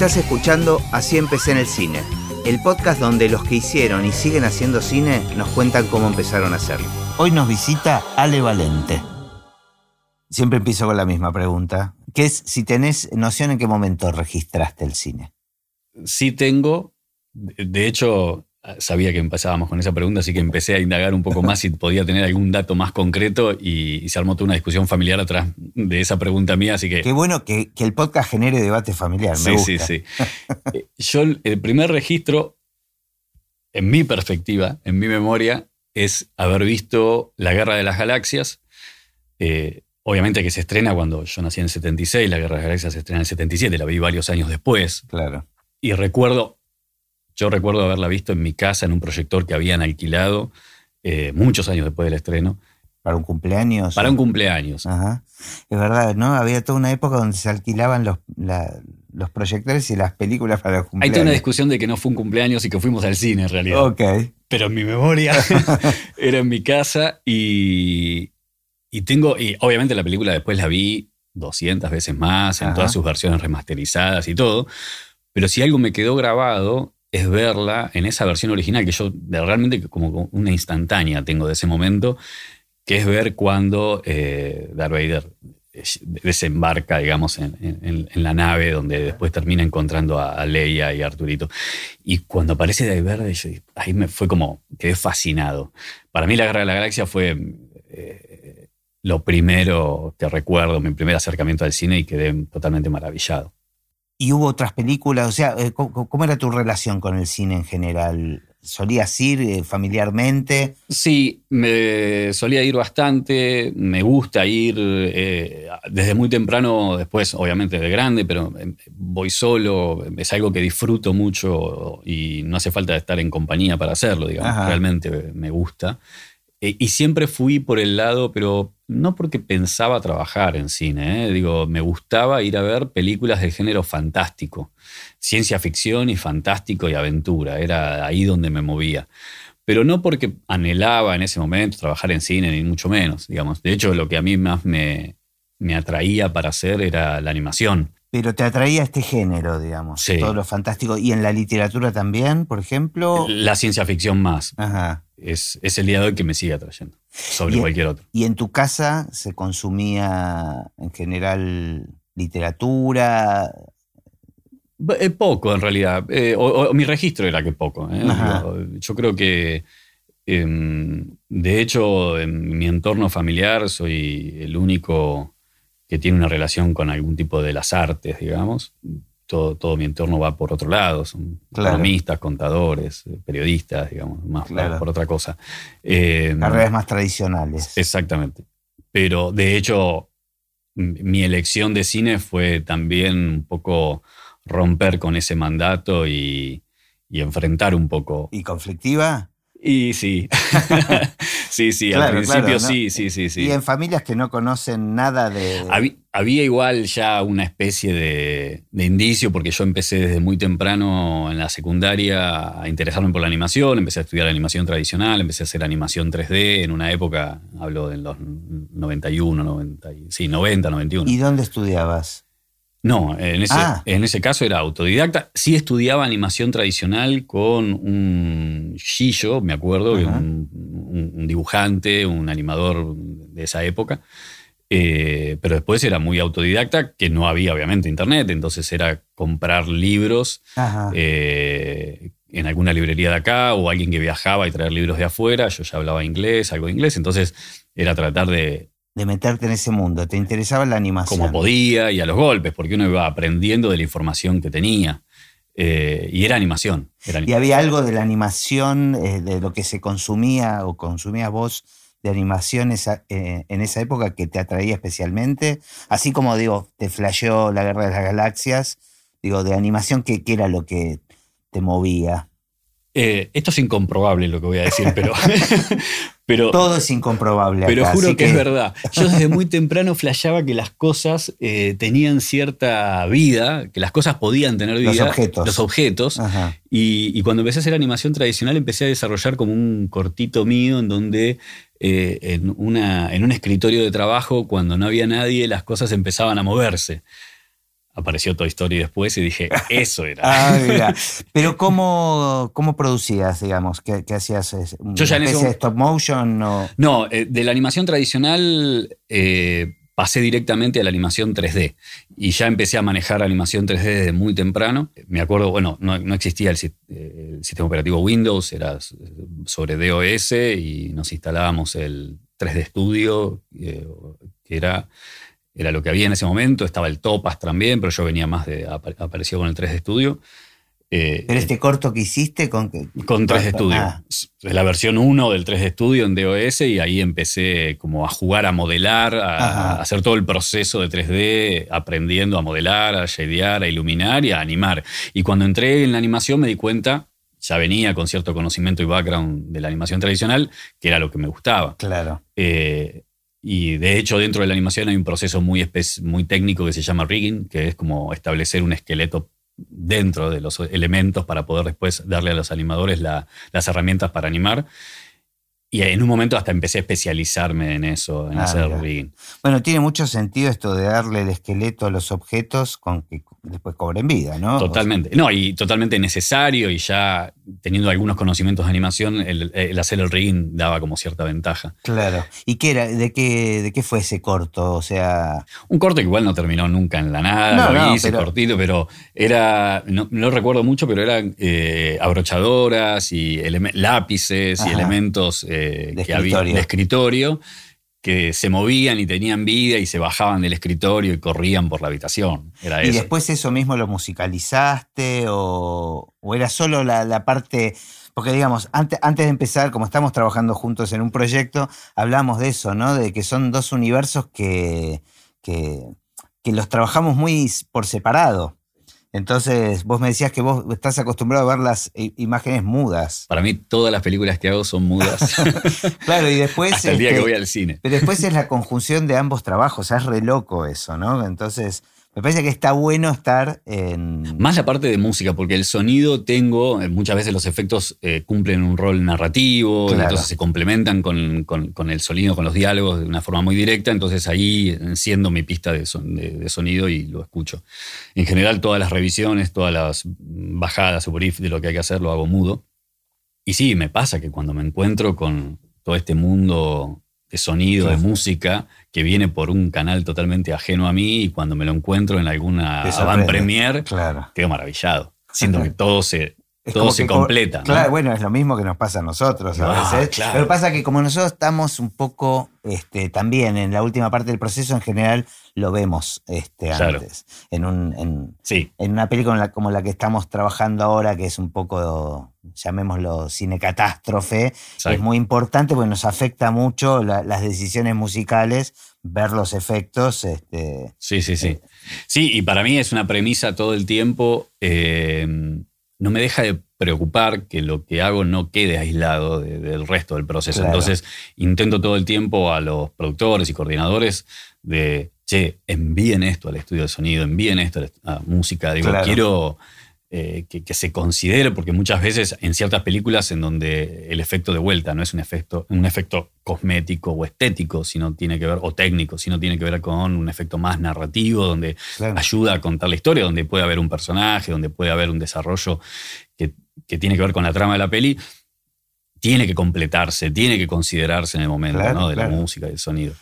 Estás escuchando Así empecé en el cine, el podcast donde los que hicieron y siguen haciendo cine nos cuentan cómo empezaron a hacerlo. Hoy nos visita Ale Valente. Siempre empiezo con la misma pregunta, que es si tenés noción en qué momento registraste el cine. Sí tengo, de hecho sabía que empezábamos con esa pregunta, así que empecé a indagar un poco más si podía tener algún dato más concreto y, se armó toda una discusión familiar atrás de esa pregunta mía, así que... Qué bueno que, el podcast genere debate familiar, me sí, Sí, sí, eh, Yo, el primer registro, en mi perspectiva, en mi memoria, es haber visto La Guerra de las Galaxias. Eh, obviamente que se estrena cuando yo nací en el 76, La Guerra de las Galaxias se estrena en el 77, la vi varios años después. Claro. Y recuerdo yo recuerdo haberla visto en mi casa en un proyector que habían alquilado eh, muchos años después del estreno. ¿Para un cumpleaños? Para un cumpleaños. Ajá. Es verdad, ¿no? Había toda una época donde se alquilaban los, los proyectores y las películas para los cumpleaños. Hay toda una discusión de que no fue un cumpleaños y que fuimos al cine en realidad. Ok. Pero en mi memoria era en mi casa y, y tengo, y obviamente la película después la vi 200 veces más, en todas sus versiones remasterizadas y todo. Pero si algo me quedó grabado es verla en esa versión original, que yo realmente como una instantánea tengo de ese momento, que es ver cuando eh, Darth Vader desembarca, digamos, en, la nave donde después termina encontrando a, Leia y a Arturito. Y cuando aparece Darth Vader, ahí me fue como, quedé fascinado. Para mí la Guerra de la Galaxia fue eh, lo primero que recuerdo, mi primer acercamiento al cine y quedé totalmente maravillado. ¿Y hubo otras películas? O sea, eh, ¿cómo, era tu relación con el cine en general? ¿Solías ir eh, familiarmente? Sí, me solía ir bastante, me gusta ir eh, desde muy temprano, después obviamente de grande, pero voy solo, es algo que disfruto mucho y no hace falta estar en compañía para hacerlo, digamos, realmente me gusta. Y siempre fui por el lado, pero no porque pensaba trabajar en cine, ¿eh? digo, me gustaba ir a ver películas del género fantástico, ciencia ficción y fantástico y aventura, era ahí donde me movía. Pero no porque anhelaba en ese momento trabajar en cine, ni mucho menos, digamos. De hecho, lo que a mí más me, me atraía para hacer era la animación. Pero te atraía este género, digamos, todo lo fantástico. ¿Y en la literatura también, por ejemplo? La ciencia ficción más. Ajá. Es, es el día de hoy que me sigue atrayendo sobre cualquier otro. ¿Y en tu casa se consumía en general literatura? Eh, poco, en realidad. Eh, o, mi registro era que poco. ¿eh? Yo, creo que, em, de hecho, en mi entorno familiar soy el único que tiene una relación con algún tipo de las artes, digamos todo, mi entorno va por otro lado, son economistas, contadores, periodistas, digamos, más por otra cosa. Eh, Carreras más tradicionales. Exactamente. Pero de hecho, mi elección de cine fue también un poco romper con ese mandato y, y enfrentar un poco. ¿Y conflictiva? Y sí. sí, sí, al principio sí, sí, sí, sí. Y en familias que no conocen nada de. Había, igual ya una especie de, indicio, porque yo empecé desde muy temprano en la secundaria a interesarme por la animación, empecé a estudiar animación tradicional, empecé a hacer animación 3D en una época, hablo de los 91, 90, sí, 90, 91. ¿Y dónde estudiabas? No, en ese, ah. en ese caso era autodidacta. Sí estudiaba animación tradicional con un Gillo, me acuerdo, un, dibujante, un animador de esa época. Eh, pero después era muy autodidacta, que no había obviamente internet, entonces era comprar libros eh, en alguna librería de acá o alguien que viajaba y traer libros de afuera. Yo ya hablaba inglés, algo de inglés, entonces era tratar de de meterte en ese mundo? ¿Te interesaba la animación? Como podía y a los golpes, porque uno iba aprendiendo de la información que tenía. Eh, y era animación, ¿Y había algo de la animación, eh, de lo que se consumía o consumías vos de animación eh, en esa época que te atraía especialmente? Así como, digo, te flasheó la Guerra de las Galaxias, digo, de animación, ¿qué, qué era lo que te movía? Esto es incomprobable lo que voy a decir, pero, Todo es incomprobable. Pero juro que, es verdad. Yo desde muy temprano flasheaba que las cosas eh, tenían cierta vida, que las cosas podían tener vida. Los objetos. Los objetos. Y, cuando empecé a hacer animación tradicional empecé a desarrollar como un cortito mío en donde eh, en, un escritorio de trabajo, cuando no había nadie, las cosas empezaban a moverse. Apareció Toy Story después y dije, eso era. ah, mira. Pero ¿cómo, cómo producías, digamos? ¿Qué, hacías? Yo ya en de stop motion? O... No, eh, de la animación tradicional eh, pasé directamente a la animación 3D y ya empecé a manejar animación 3D desde muy temprano. Me acuerdo, bueno, no, existía el, sistema operativo Windows, era sobre DOS y nos instalábamos el 3D Studio, eh, que era era lo que había en ese momento, estaba el Topas también, pero yo venía más de, apareció con el 3D Studio. Eh, ¿Pero este corto que hiciste con Con 3D Studio. Ah. Es la versión 1 del 3D Studio en DOS y ahí empecé como a jugar, a modelar, a, hacer todo el proceso de 3D, aprendiendo a modelar, a shadear, a iluminar y a animar. Y cuando entré en la animación me di cuenta, ya venía con cierto conocimiento y background de la animación tradicional, que era lo que me gustaba. Claro. Eh, y de hecho, dentro de la animación hay un proceso muy, muy técnico que se llama rigging, que es como establecer un esqueleto dentro de los elementos para poder después darle a los animadores las herramientas para animar. Y en un momento hasta empecé a especializarme en eso, en ah, hacer rigging. Bueno, tiene mucho sentido esto de darle el esqueleto a los objetos con que después cobren vida, ¿no? Totalmente. No, y totalmente necesario y ya teniendo algunos conocimientos de animación, el, hacer el rigging daba como cierta ventaja. Claro. ¿Y qué era? ¿De qué, de qué fue ese corto? O sea. Un corto que igual no terminó nunca en la nada, lo hice cortito, pero era. No, lo recuerdo mucho, pero eran eh, abrochadoras y lápices y elementos eh, que había de escritorio que se movían y tenían vida y se bajaban del escritorio y corrían por la habitación. Era ¿Y después eso mismo lo musicalizaste o, era solo la, parte... Porque digamos, antes, antes, de empezar, como estamos trabajando juntos en un proyecto, hablamos de eso, ¿no? De que son dos universos que, que, que los trabajamos muy por separado. Entonces, vos me decías que vos estás acostumbrado a ver las imágenes mudas. Para mí, todas las películas que hago son mudas. claro, y después. Hasta el día que este, voy al cine. Pero después es la conjunción de ambos trabajos, es re loco eso, ¿no? Entonces, me parece que está bueno estar en... Más la parte de música, porque el sonido tengo, eh, muchas veces los efectos eh, cumplen un rol narrativo, entonces se complementan con, el sonido, con los diálogos de una forma muy directa, entonces ahí enciendo mi pista de, sonido y lo escucho. En general todas las revisiones, todas las bajadas o brief de lo que hay que hacer lo hago mudo. Y sí, me pasa que cuando me encuentro con todo este mundo de sonido, de música, que viene por un canal totalmente ajeno a mí y cuando me lo encuentro en alguna avant premier, quedo maravillado. Siento que todo se, todo se completa. Claro, bueno, es lo mismo que nos pasa a nosotros a ah, veces. Pero pasa que como nosotros estamos un poco este, también en la última parte del proceso, en general lo vemos este, antes. En, un, en, en una película como la que estamos trabajando ahora, que es un poco, llamémoslo, cine catástrofe, es muy importante porque nos afecta mucho las decisiones musicales, ver los efectos. Este, sí, sí, sí. Eh, sí, y para mí es una premisa todo el tiempo. Eh, no me deja de preocupar que lo que hago no quede aislado del resto del proceso. Entonces intento todo el tiempo a los productores y coordinadores de che, envíen esto al estudio de sonido, envíen esto a la música. Digo, quiero eh, que, se considere, porque muchas veces en ciertas películas en donde el efecto de vuelta no es un efecto, un efecto cosmético o estético, sino tiene que ver, o técnico, sino tiene que ver con un efecto más narrativo, donde ayuda a contar la historia, donde puede haber un personaje, donde puede haber un desarrollo que, que tiene que ver con la trama de la peli tiene que completarse, tiene que considerarse en el momento de la música y del sonido.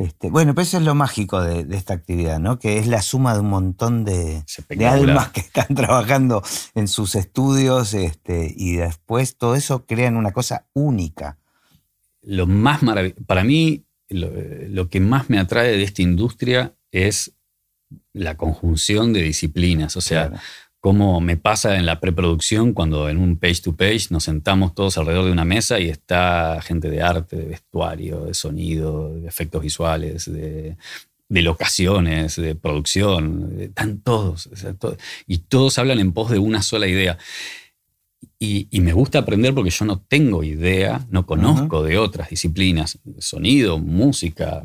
Este, bueno, pues eso es lo mágico de, esta actividad, ¿no? Que es la suma de un montón de, almas que están trabajando en sus estudios este, y después todo eso crean una cosa única. Lo más para mí, lo, que más me atrae de esta industria es la conjunción de disciplinas. O sea, como me pasa en la preproducción cuando en un page to page nos sentamos todos alrededor de una mesa y está gente de arte, de vestuario, de sonido, de efectos visuales, de, locaciones, de producción, están todos, y todos hablan en pos de una sola idea. Y, me gusta aprender porque yo no tengo idea, no conozco de otras disciplinas, sonido, música,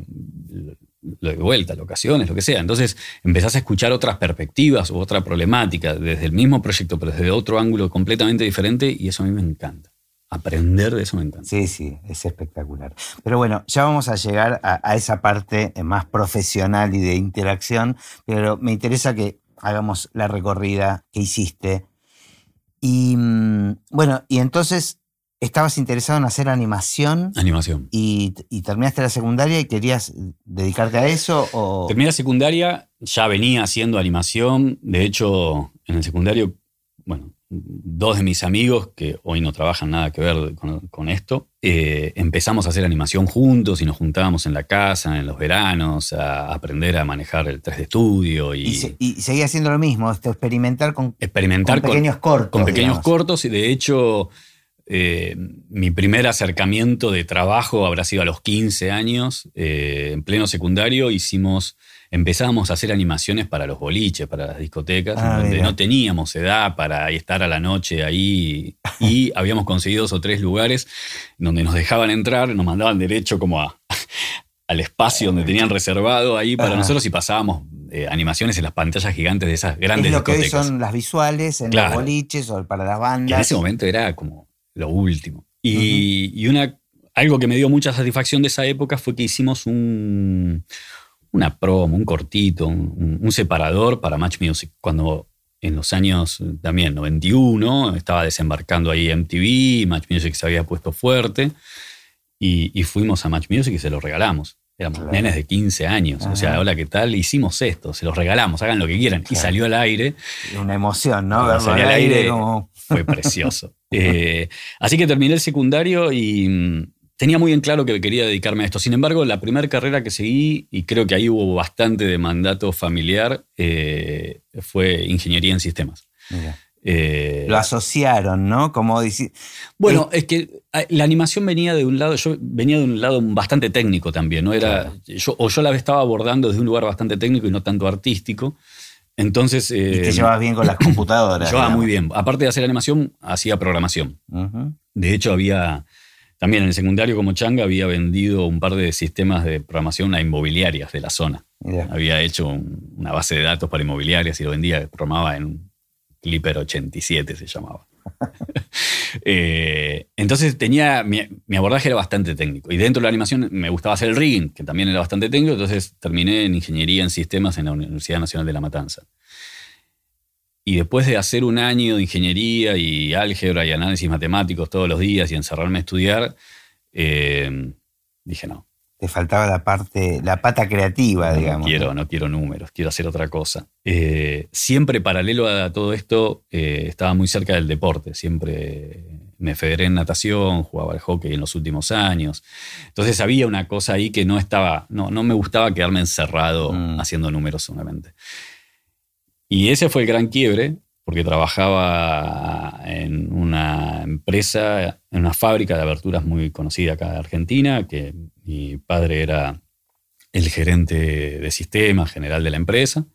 de vuelta, locaciones, lo que sea. Entonces empezás a escuchar otras perspectivas u otra problemática desde el mismo proyecto, pero desde otro ángulo completamente diferente y eso a mí me encanta. aprender de eso me encanta. Sí, sí, es espectacular. Pero bueno, ya vamos a llegar a, esa parte más profesional y de interacción, pero me interesa que hagamos la recorrida que hiciste. Y mm, bueno, y entonces estabas interesado en hacer animación. Animación. Y, terminaste la secundaria y querías dedicarte a eso? O... Terminé la secundaria, ya venía haciendo animación. De hecho, en el secundario, bueno, dos de mis amigos, que hoy no trabajan nada que ver con, esto, eh, empezamos a hacer animación juntos y nos juntábamos en la casa, en los veranos, a aprender a manejar el 3D Studio. Y, y, seguía haciendo lo mismo, esto, experimentar con, experimentar con pequeños cortos. Con pequeños cortos y de hecho... Eh, mi primer acercamiento de trabajo habrá sido a los 15 años, eh, en pleno secundario, hicimos empezábamos a hacer animaciones para los boliches, para las discotecas, ah, donde no teníamos edad para estar a la noche ahí y habíamos conseguido dos o tres lugares donde nos dejaban entrar, nos mandaban derecho como a, al espacio donde tenían reservado ahí para nosotros y pasábamos eh, animaciones en las pantallas gigantes de esas grandes es lo discotecas. que hoy son las visuales en los boliches o para las bandas. en ese momento era como lo último. Y, y una, algo que me dio mucha satisfacción de esa época fue que hicimos un, una promo, un cortito, un, separador para Match Music. Cuando en los años también 91 estaba desembarcando ahí MTV, Match Music se había puesto fuerte y, fuimos a Match Music y se lo regalamos. Éramos nenes de 15 años. O sea, hola, ¿qué tal? Hicimos esto, se los regalamos, hagan lo que quieran. Y salió al aire. Una emoción, ¿no? salió al aire, fue precioso. Eh, así que terminé el secundario y tenía muy en claro que quería dedicarme a esto. Sin embargo, la primera carrera que seguí, y creo que ahí hubo bastante de mandato familiar, eh, fue ingeniería en sistemas. Eh, Lo asociaron, ¿no? Como Bueno, es que ah, la animación venía de un lado, yo venía de un lado bastante técnico también, ¿no? Era, yo, o yo la estaba abordando desde un lugar bastante técnico y no tanto artístico. Entonces. y te eh, llevabas bien con las computadoras. Llevaba muy bien. Aparte de hacer animación, hacía programación. De hecho, había también en el secundario como Changa había vendido un par de sistemas de programación a inmobiliarias de la zona. Había hecho una base de datos para inmobiliarias y lo vendía, programaba en un Clipper 87 se llamaba. Eh, entonces tenía, mi, abordaje era bastante técnico. Y dentro de la animación me gustaba hacer el rigging, que también era bastante técnico, entonces terminé en ingeniería en sistemas en la Universidad Nacional de La Matanza. Y después de hacer un año de ingeniería y álgebra y análisis matemáticos todos los días y encerrarme a estudiar, eh, dije no. Te faltaba la parte, la pata creativa, digamos. No quiero, no quiero números, quiero hacer otra cosa. Eh, siempre paralelo a todo esto, eh, estaba muy cerca del deporte. Siempre me federé en natación, jugaba al hockey en los últimos años. Entonces había una cosa ahí que no estaba, no, no me gustaba quedarme encerrado mm. haciendo números solamente. Y ese fue el gran quiebre, porque trabajaba en una empresa, en una fábrica de aberturas muy conocida acá de Argentina, que mi padre era el gerente de sistemas general de la empresa,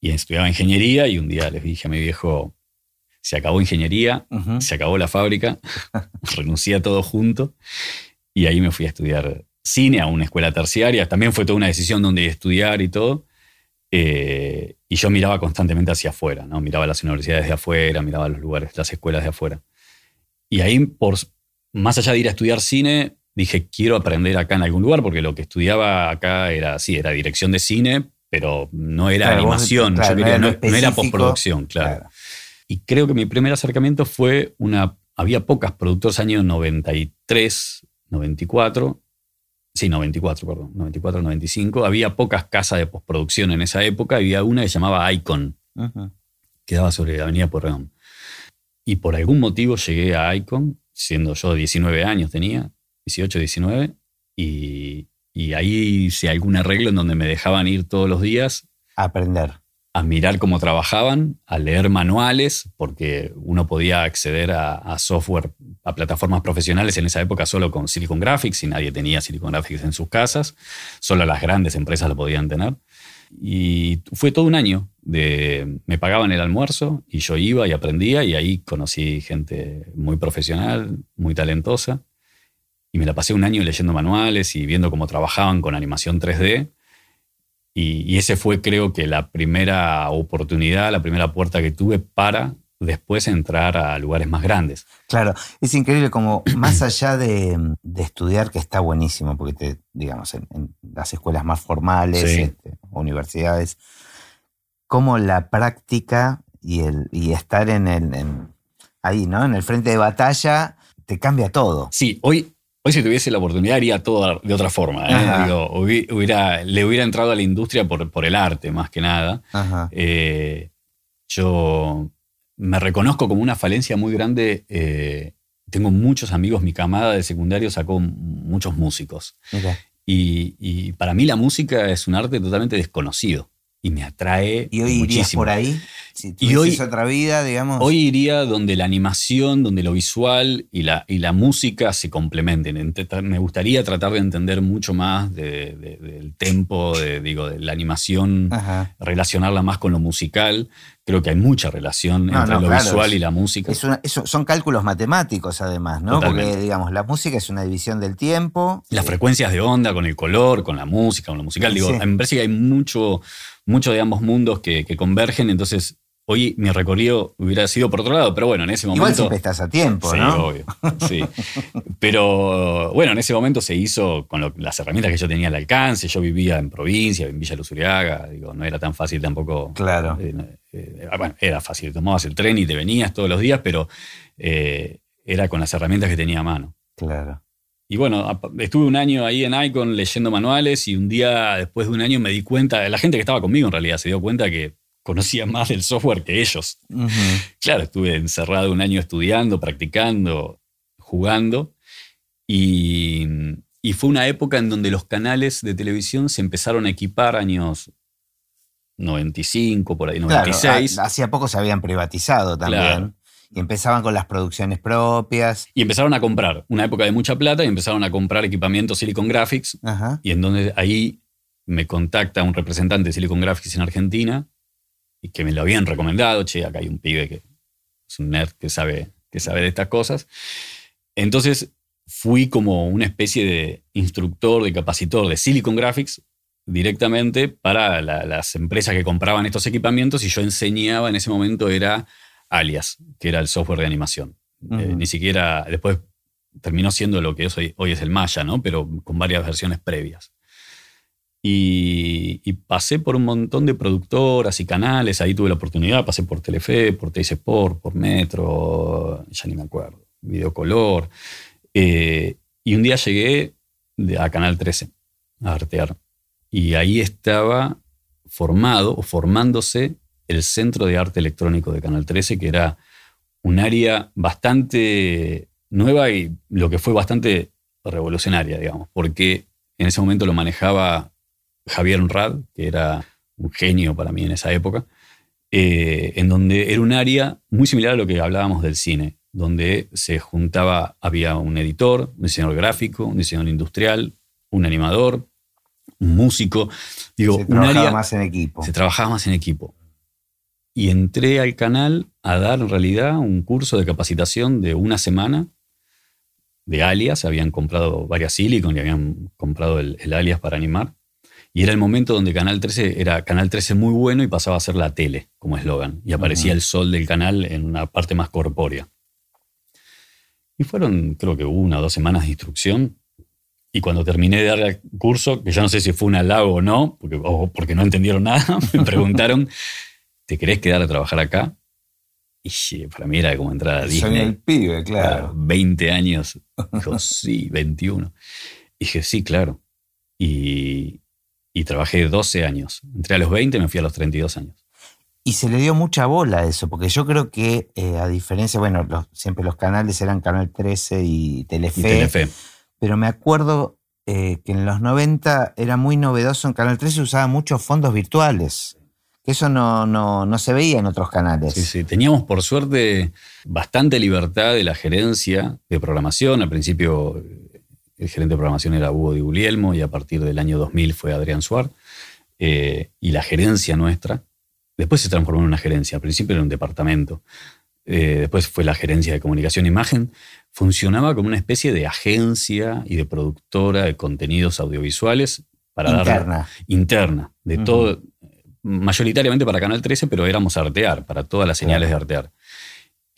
y estudiaba ingeniería, y un día les dije a mi viejo, se acabó ingeniería, se acabó la fábrica, renuncié a todo junto, y ahí me fui a estudiar cine a una escuela terciaria. También fue toda una decisión donde estudiar y todo. Eh, y yo miraba constantemente hacia afuera, ¿no? Miraba las universidades de afuera, miraba los lugares, las escuelas de afuera. Y ahí, por, más allá de ir a estudiar cine, dije, quiero aprender acá en algún lugar, porque lo que estudiaba acá era, sí, era dirección de cine, pero no era animación, no, era, postproducción, claro. Y creo que mi primer acercamiento fue una... Había pocas productores años 93, 94, Sí, 94, perdón. 94, 95. Había pocas casas de postproducción en esa época. Había una que se llamaba Icon, que daba sobre la avenida Porreón. Y por algún motivo llegué a Icon, siendo yo 19 años tenía, 18, 19, y, y ahí hice algún arreglo en donde me dejaban ir todos los días. A aprender a mirar cómo trabajaban, a leer manuales, porque uno podía acceder a, software, a plataformas profesionales en esa época solo con Silicon Graphics y nadie tenía Silicon Graphics en sus casas, solo las grandes empresas lo podían tener. Y fue todo un año de, me pagaban el almuerzo y yo iba y aprendía y ahí conocí gente muy profesional, muy talentosa. Y me la pasé un año leyendo manuales y viendo cómo trabajaban con animación 3D y, ese fue, creo que, la primera oportunidad, la primera puerta que tuve para después entrar a lugares más grandes. Claro, es increíble como más allá de, estudiar, que está buenísimo, porque te, digamos, en, las escuelas más formales, este, universidades, como la práctica y, el, y estar en el, ahí, ¿no? En el frente de batalla, te cambia todo. Sí, hoy, hoy si tuviese la oportunidad haría todo de otra forma. ¿eh? hubiera, le hubiera entrado a la industria por, por el arte, más que nada. Eh, yo me reconozco como una falencia muy grande. Eh, tengo muchos amigos, mi camada de secundario sacó muchos músicos. Y, y, para mí la música es un arte totalmente desconocido y me atrae. ¿Y hoy irías por ahí? Si y hoy, otra vida, digamos. Hoy iría donde la animación, donde lo visual y la, y la música se complementen. Me gustaría tratar de entender mucho más del tempo, de, digo, de la animación, relacionarla más con lo musical. Creo que hay mucha relación entre lo visual y la música. son cálculos matemáticos, además, ¿no? Porque, digamos, la música es una división del tiempo. Las frecuencias de onda con el color, con la música, con lo musical. Digo, me parece que hay mucho muchos de ambos mundos que, convergen, entonces hoy mi recorrido hubiera sido por otro lado, pero bueno, en ese momento... Igual siempre estás a tiempo, sí, ¿no? obvio, sí. Pero bueno, en ese momento se hizo con las herramientas que yo tenía al alcance, yo vivía en provincia, en Villa Luzuriaga, digo, no era tan fácil tampoco... Claro. Eh, eh, bueno, era fácil, tomabas el tren y te venías todos los días, pero eh, era con las herramientas que tenía a mano. Claro. Y bueno, estuve un año ahí en Icon leyendo manuales y un día después de un año me di cuenta, la gente que estaba conmigo en realidad se dio cuenta que conocía más del software que ellos. Claro, estuve encerrado un año estudiando, practicando, jugando y, fue una época en donde los canales de televisión se empezaron a equipar años 95, por ahí, 96. Claro, hacía poco se habían privatizado también. Y empezaban con las producciones propias. Y empezaron a comprar, una época de mucha plata, y empezaron a comprar equipamiento Silicon Graphics. Y en donde ahí me contacta un representante de Silicon Graphics en Argentina, y que me lo habían recomendado, che, acá hay un pibe que es un nerd que sabe, que sabe de estas cosas. Entonces fui como una especie de instructor, de capacitor de Silicon Graphics directamente para las empresas que compraban estos equipamientos y yo enseñaba en ese momento era Alias, que era el software de animación. Eh, ni siquiera, después terminó siendo lo que es hoy, es el Maya, ¿no? Pero con varias versiones previas. Y, pasé por un montón de productoras y canales, ahí tuve la oportunidad, pasé por Telefe, por Teis Sport, por Metro, ya ni me acuerdo, Videocolor. Eh, y un día llegué a Canal 13 a artear. Y ahí estaba formado o formándose el Centro de Arte Electrónico de Canal 13, que era un área bastante nueva y lo que fue bastante revolucionaria, digamos, porque en ese momento lo manejaba Javier Unrad, que era un genio para mí en esa época, eh, en donde era un área muy similar a lo que hablábamos del cine, donde se juntaba, había un editor, un diseñador gráfico, un diseñador industrial, un animador, un músico. Digo, se trabajaba más en equipo. Se trabajaba más en equipo y entré al canal a dar en realidad un curso de capacitación de una semana de alias. Habían comprado varias silicon y habían comprado el, alias para animar. Y era el momento donde Canal 13 era Canal 13 muy bueno y pasaba a ser la tele como eslogan. Y aparecía el sol del canal en una parte más corpórea. Y fueron, creo que una o dos semanas de instrucción. Y cuando terminé de dar el curso, que ya no sé si fue un halago o no, porque, o porque no entendieron nada, me preguntaron ¿te querés quedar a trabajar acá? Y para mí era como entrar a Disney. Soy el pibe, claro. 20 años. Dijo, sí, 21. Y dije, sí, claro. Y, trabajé 12 años. Entré a los 20, me fui a los 32 años. Y se le dio mucha bola a eso, porque yo creo que, eh, a diferencia, bueno, siempre los canales eran Canal 13 y Telefe. Y Telefe. Pero me acuerdo eh, que en los 90 era muy novedoso. En Canal 13 usaba muchos fondos virtuales. Eso no, no, se veía en otros canales. Sí, sí. Teníamos por suerte bastante libertad de la gerencia de programación. Al principio el gerente de programación era Hugo Di Guglielmo y a partir del año 2000 fue Adrián Suar. Eh, y la gerencia nuestra, después se transformó en una gerencia, al principio era un departamento, eh, después fue la gerencia de comunicación e imagen, funcionaba como una especie de agencia y de productora de contenidos audiovisuales para interna. interna, de todo, mayoritariamente para Canal 13, pero éramos Artear, para todas las señales de Artear.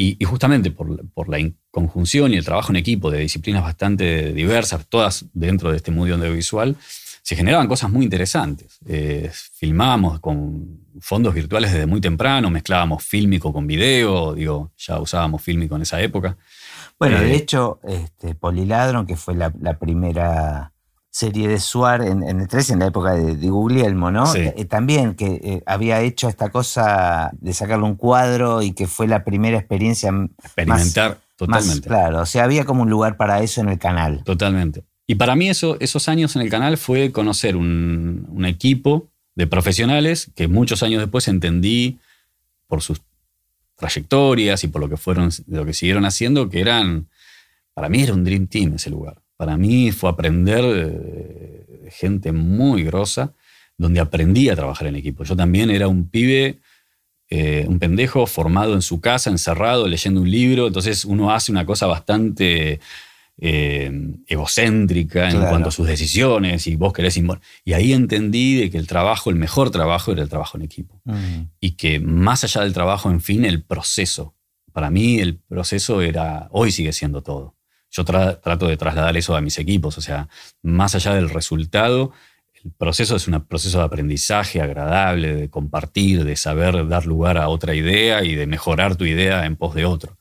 Y, justamente por, la conjunción y el trabajo en equipo de disciplinas bastante diversas, todas dentro de este mundo audiovisual, se generaban cosas muy interesantes. Eh, filmábamos con fondos virtuales desde muy temprano, mezclábamos fílmico con video, digo, ya usábamos fílmico en esa época. Bueno, de eh, hecho, este, Poliladron, que fue la, primera serie de Suar en, el 13, en la época de, de Guglielmo, ¿no? Eh, también que había hecho esta cosa de sacarle un cuadro y que fue la primera experiencia. Experimentar totalmente. claro, o sea, había como un lugar para eso en el canal. Totalmente. Y para mí eso, esos años en el canal fue conocer un, equipo de profesionales que muchos años después entendí por sus trayectorias y por lo que fueron, lo que siguieron haciendo, que eran, para mí era un dream team ese lugar. Para mí fue aprender de gente muy grosa, donde aprendí a trabajar en equipo. Yo también era un pibe, eh, un pendejo formado en su casa, encerrado, leyendo un libro. Entonces uno hace una cosa bastante eh, egocéntrica en cuanto a sus decisiones y vos querés... Y ahí entendí de que el trabajo, el mejor trabajo era el trabajo en equipo. Mm. Y que más allá del trabajo, en fin, el proceso. Para mí el proceso era, hoy sigue siendo todo. Yo trato de trasladar eso a mis equipos, o sea, más allá del resultado, el proceso es un proceso de aprendizaje agradable, de compartir, de saber dar lugar a otra idea y de mejorar tu idea en pos de otro.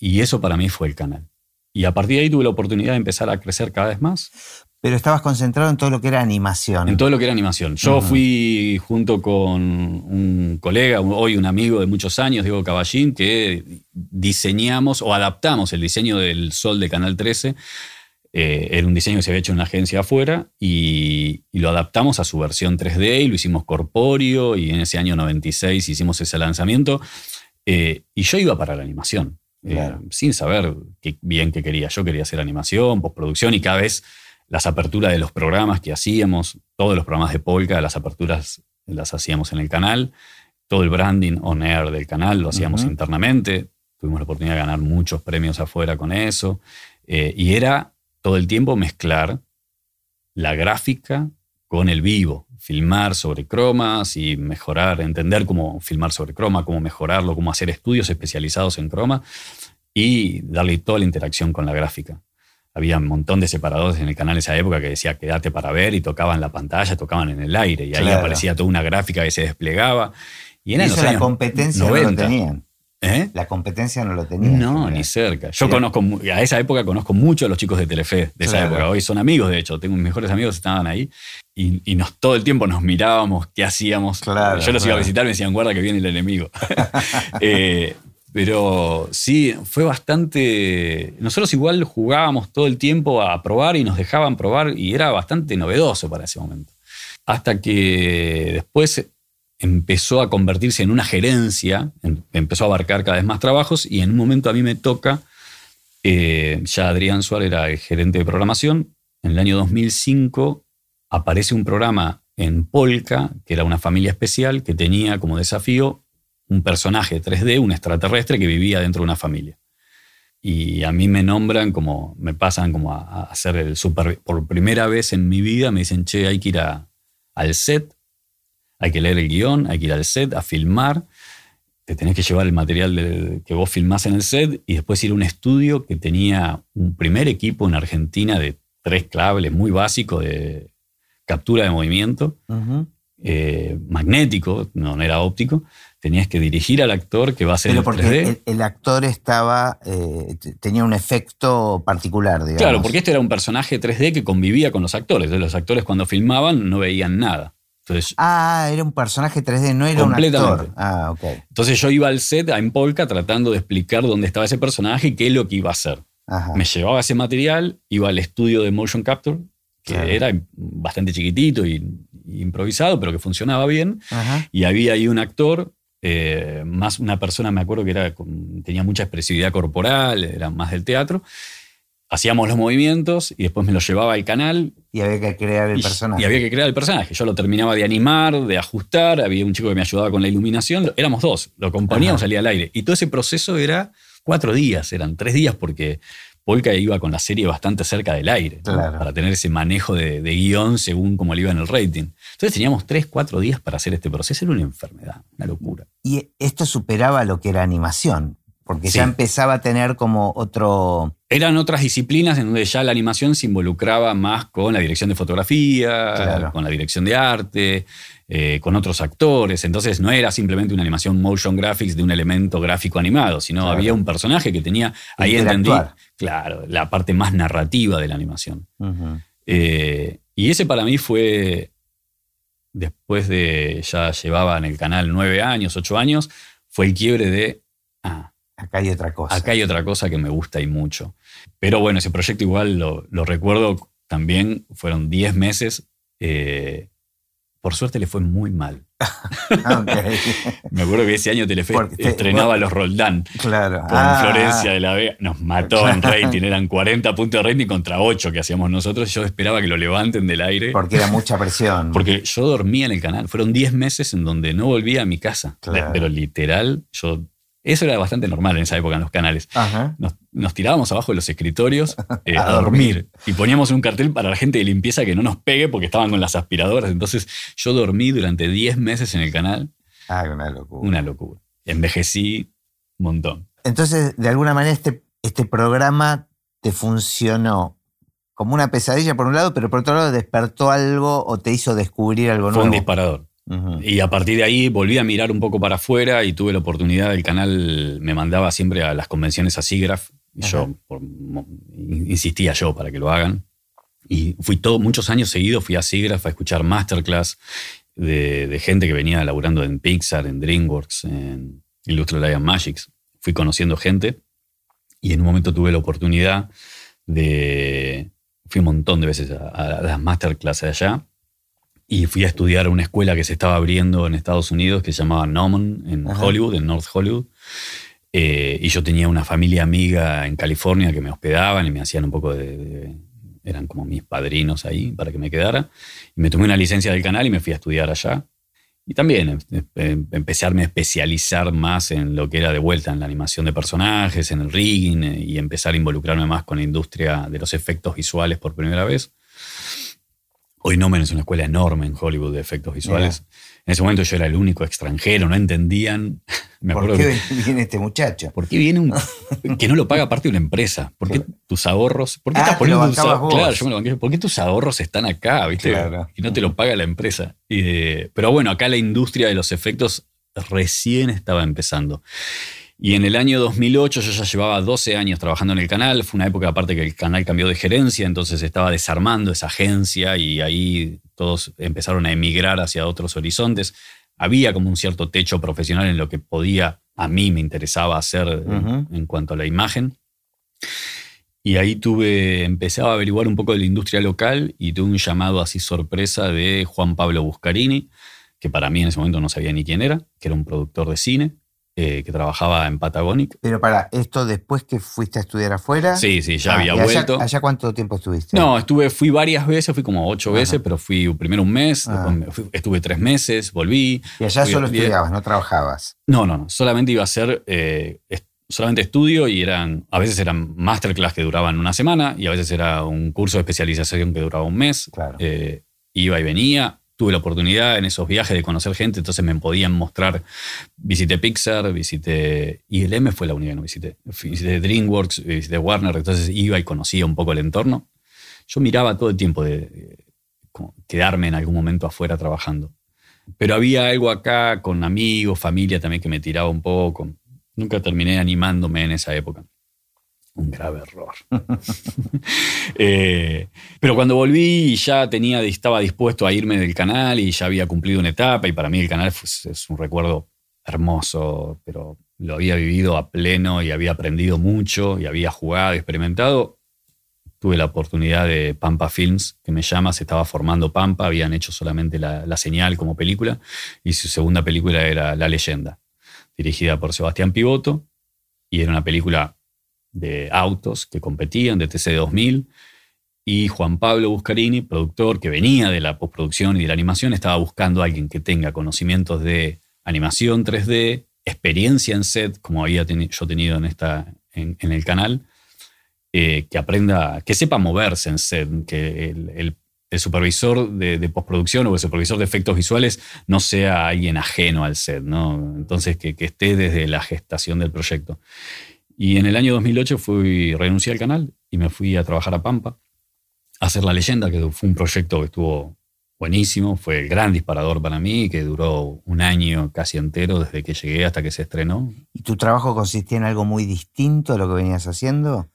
Y eso para mí fue el canal. Y a partir de ahí tuve la oportunidad de empezar a crecer cada vez más. Pero estabas concentrado en todo lo que era animación. En todo lo que era animación. Yo fui junto con un colega, hoy un amigo de muchos años, Diego Caballín, que diseñamos o adaptamos el diseño del Sol de Canal 13. Eh, era un diseño que se había hecho en una agencia afuera y, lo adaptamos a su versión 3D y lo hicimos corpóreo y en ese año 96 hicimos ese lanzamiento. Eh, y yo iba para la animación. Eh, sin saber qué, bien qué quería. Yo quería hacer animación, postproducción y cada vez las aperturas de los programas que hacíamos, todos los programas de Polka, las aperturas las hacíamos en el canal, todo el branding on air del canal lo hacíamos internamente, tuvimos la oportunidad de ganar muchos premios afuera con eso, eh, y era todo el tiempo mezclar la gráfica con el vivo, filmar sobre cromas y mejorar, entender cómo filmar sobre croma, cómo mejorarlo, cómo hacer estudios especializados en croma y darle toda la interacción con la gráfica. Había un montón de separadores en el canal en esa época que decía quédate para ver y tocaban la pantalla, tocaban en el aire y ahí aparecía toda una gráfica que se desplegaba. Y, en eso la competencia no lo tenían. ¿Eh? La competencia no lo tenía. No, ni cerca. Yo conozco, a esa época conozco mucho a los chicos de Telefe de esa época. Hoy son amigos, de hecho. Tengo mis mejores amigos que estaban ahí. Y, nos, todo el tiempo nos mirábamos, qué hacíamos. Yo los iba a visitar, me decían, guarda que viene el enemigo. Eh, pero sí, fue bastante. Nosotros igual jugábamos todo el tiempo a probar y nos dejaban probar y era bastante novedoso para ese momento. Hasta que después empezó a convertirse en una gerencia, em, empezó a abarcar cada vez más trabajos y en un momento a mí me toca, eh, ya Adrián Suárez era el gerente de programación, en el año 2005 aparece un programa en Polka, que era una familia especial, que tenía como desafío un personaje 3D, un extraterrestre que vivía dentro de una familia. Y a mí me nombran como, me pasan como a, hacer el super, por primera vez en mi vida, me dicen, che, hay que ir al set hay que leer el guion, hay que ir al set a filmar, te tenés que llevar el material que vos filmás en el set y después ir a un estudio que tenía un primer equipo en Argentina de tres claves muy básico de captura de movimiento, eh, magnético, no, era óptico. Tenías que dirigir al actor que va a ser Pero porque El, actor estaba, eh, tenía un efecto particular, digamos. Claro, porque este era un personaje 3D que convivía con los actores. Los actores cuando filmaban no veían nada ah, era un personaje 3D, no era un actor. Ah, okay. Entonces yo iba al set en Polka tratando de explicar dónde estaba ese personaje y qué es lo que iba a hacer. Me llevaba ese material, iba al estudio de motion capture, que era bastante chiquitito y, improvisado, pero que funcionaba bien. Y había ahí un actor, eh, más una persona, me acuerdo que era, tenía mucha expresividad corporal, era más del teatro hacíamos los movimientos y después me los llevaba al canal. Y había que crear el personaje. Y había que crear el personaje. Yo lo terminaba de animar, de ajustar, había un chico que me ayudaba con la iluminación. Éramos dos, lo acompañábamos, salía al aire. Y todo ese proceso era cuatro días, eran tres días porque Polka iba con la serie bastante cerca del aire, para tener ese manejo de, guion según como le iba en el rating. Entonces teníamos tres, cuatro días para hacer este proceso, era una enfermedad, una locura. Y esto superaba lo que era animación, porque ya empezaba a tener como otro... Eran otras disciplinas en donde ya la animación se involucraba más con la dirección de fotografía, con la dirección de arte, eh, con otros actores. Entonces no era simplemente una animación motion graphics de un elemento gráfico animado, sino había un personaje que tenía, ahí entendí, claro, la parte más narrativa de la animación. Eh, y ese para mí fue, después de, ya llevaba en el canal nueve años, ocho años, fue el quiebre de, ah, acá hay otra cosa. Acá hay otra cosa que me gusta y mucho. Pero bueno, ese proyecto igual lo, recuerdo también, fueron diez meses. Eh, por suerte le fue muy mal. Me acuerdo que ese año Telefe estrenaba los Roldán. Claro. Con ah, Florencia de la Vega. Nos mató en rating. Eran 40 puntos de rating contra 8 que hacíamos nosotros. Yo esperaba que lo levanten del aire. Porque era mucha presión. Porque yo dormía en el canal. Fueron 10 meses en donde no volvía a mi casa. Pero literal, yo eso era bastante normal en esa época en los canales. Nos, tirábamos abajo de los escritorios eh, a, dormir. y poníamos un cartel para la gente de limpieza que no nos pegue porque estaban con las aspiradoras. Entonces yo dormí durante 10 meses en el canal. Ah, una locura. Una locura. Envejecí un montón. Entonces, de alguna manera, este, este programa te funcionó como una pesadilla por un lado, pero por otro lado despertó algo o te hizo descubrir algo nuevo. Fue un disparador. Y a partir de ahí volví a mirar un poco para afuera y tuve la oportunidad, el canal me mandaba siempre a las convenciones a SIGGRAPH, y yo insistía yo para que lo hagan. Y fui todo, muchos años seguidos, fui a SIGGRAPH a escuchar masterclass de, gente que venía laburando en Pixar, en DreamWorks, en Illustrated Lion Magics. Fui conociendo gente y en un momento tuve la oportunidad de... Fui un montón de veces a, a las masterclass de allá y fui a estudiar a una escuela que se estaba abriendo en Estados Unidos que se llamaba Noman en Hollywood, en North Hollywood. Eh, y yo tenía una familia amiga en California que me hospedaban y me hacían un poco de, eran como mis padrinos ahí para que me quedara. Y me tomé una licencia del canal y me fui a estudiar allá. Y también em, em, empecé a especializar más en lo que era de vuelta en la animación de personajes, en el rigging eh, y empezar a involucrarme más con la industria de los efectos visuales por primera vez. Hoy Nomen es una escuela enorme en Hollywood de efectos visuales. En ese momento yo era el único extranjero, no entendían. ¿Por qué viene este muchacho? ¿Por qué viene un que no lo paga parte de una empresa? ¿Por qué tus ahorros? ¿Por qué ah, tus Claro, yo me lo ¿Por qué tus ahorros están acá, viste? Y no te lo paga la empresa. pero bueno, acá la industria de los efectos recién estaba empezando. Y en el año 2008 yo ya llevaba 12 años trabajando en el canal. Fue una época aparte que el canal cambió de gerencia, entonces estaba desarmando esa agencia y ahí todos empezaron a emigrar hacia otros horizontes. Había como un cierto techo profesional en lo que podía, a mí me interesaba hacer en, cuanto a la imagen. Y ahí tuve, empecé a averiguar un poco de la industria local y tuve un llamado así sorpresa de Juan Pablo Buscarini, que para mí en ese momento no sabía ni quién era, que era un productor de cine eh, que trabajaba en Patagonic. Pero para, ¿esto después que fuiste a estudiar afuera? Sí, sí, ya ah, había vuelto. Allá, cuánto tiempo estuviste? No, estuve, fui varias veces, fui como ocho veces, pero fui primero un mes, ah. estuve tres meses, volví. ¿Y allá solo estudiabas, no trabajabas? No, no, no, solamente iba a hacer, eh, solamente estudio y eran, a veces eran masterclass que duraban una semana y a veces era un curso de especialización que duraba un mes. Claro. Eh, iba y venía, tuve la oportunidad en esos viajes de conocer gente, entonces me podían mostrar, visité Pixar, visité ILM, fue la única que no visité, visité DreamWorks, visité Warner, entonces iba y conocía un poco el entorno. Yo miraba todo el tiempo de, quedarme en algún momento afuera trabajando. Pero había algo acá con amigos, familia también que me tiraba un poco. Nunca terminé animándome en esa época. Un grave error. Eh, pero cuando volví ya tenía, estaba dispuesto a irme del canal y ya había cumplido una etapa y para mí el canal es un recuerdo hermoso, pero lo había vivido a pleno y había aprendido mucho y había jugado y experimentado. Tuve la oportunidad de Pampa Films, que me llama, se estaba formando Pampa, habían hecho solamente la, la señal como película y su segunda película era La leyenda, dirigida por Sebastián Pivoto y era una película de autos que competían, de TC2000, y Juan Pablo Buscarini, productor que venía de la postproducción y de la animación, estaba buscando a alguien que tenga conocimientos de animación 3D, experiencia en set, como había yo tenido en, esta, en, el canal, eh, que aprenda, que sepa moverse en set, que el, supervisor de, postproducción o el supervisor de efectos visuales no sea alguien ajeno al set, ¿no? Entonces, que, esté desde la gestación del proyecto. Y en el año 2008 fui, renuncié al canal y me fui a trabajar a Pampa, a hacer La Leyenda, que fue un proyecto que estuvo buenísimo, fue el gran disparador para mí, que duró un año casi entero desde que llegué hasta que se estrenó. ¿Y tu trabajo consistía en algo muy distinto a lo que venías haciendo?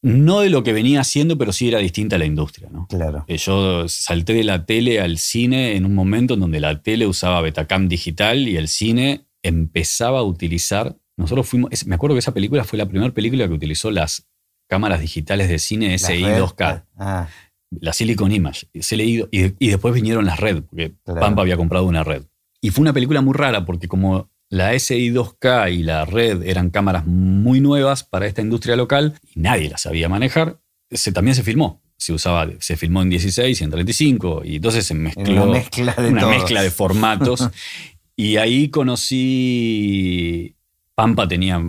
No de lo que venía haciendo, pero sí era distinta a la industria. ¿no? Claro. Eh, yo salté de la tele al cine en un momento en donde la tele usaba Betacam digital y el cine empezaba a utilizar. Nosotros fuimos. Me acuerdo que esa película fue la primera película que utilizó las cámaras digitales de cine SI 2K. Ah la Silicon Image, y, y, después vinieron las Red, porque Pampa había comprado una Red. Y fue una película muy rara porque como la SI2K y la Red eran cámaras muy nuevas para esta industria local y nadie las sabía manejar, se, también se filmó. Se usaba, se filmó en 16 y en 35 y entonces se mezcló una mezcla de, una mezcla de formatos. y ahí conocí, Pampa tenía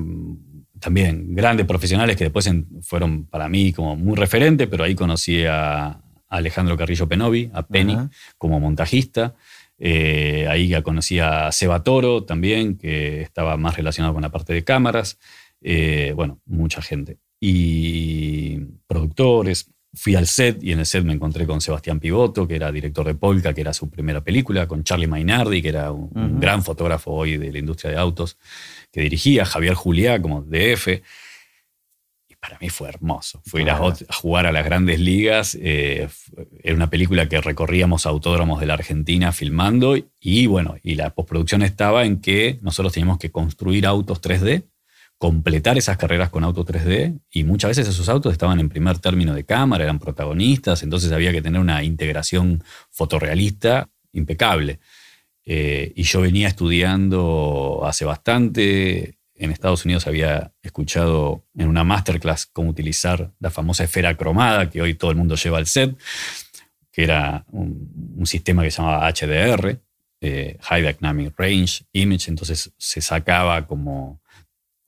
también grandes profesionales que después fueron para mí como muy referente, pero ahí conocí a Alejandro Carrillo Penovi, a Penny, como montajista. Eh, ahí ya conocí a Seba Toro también, que estaba más relacionado con la parte de cámaras. Eh, bueno, mucha gente. Y productores. Fui al set y en el set me encontré con Sebastián Pivoto, que era director de Polka, que era su primera película, con Charlie Mainardi, que era un gran fotógrafo hoy de la industria de autos que dirigía, Javier Juliá como DF. Y para mí fue hermoso. Fui a, jugar a las grandes ligas. Eh, era una película que recorríamos autódromos de la Argentina filmando. Y bueno, y la postproducción estaba en que nosotros teníamos que construir autos 3D completar esas carreras con autos 3D y muchas veces esos autos estaban en primer término de cámara, eran protagonistas, entonces había que tener una integración fotorrealista impecable. Eh, y yo venía estudiando hace bastante. En Estados Unidos había escuchado en una masterclass cómo utilizar la famosa esfera cromada que hoy todo el mundo lleva al set, que era un, sistema que se llamaba HDR, eh, High Dynamic Range Image. Entonces se sacaba como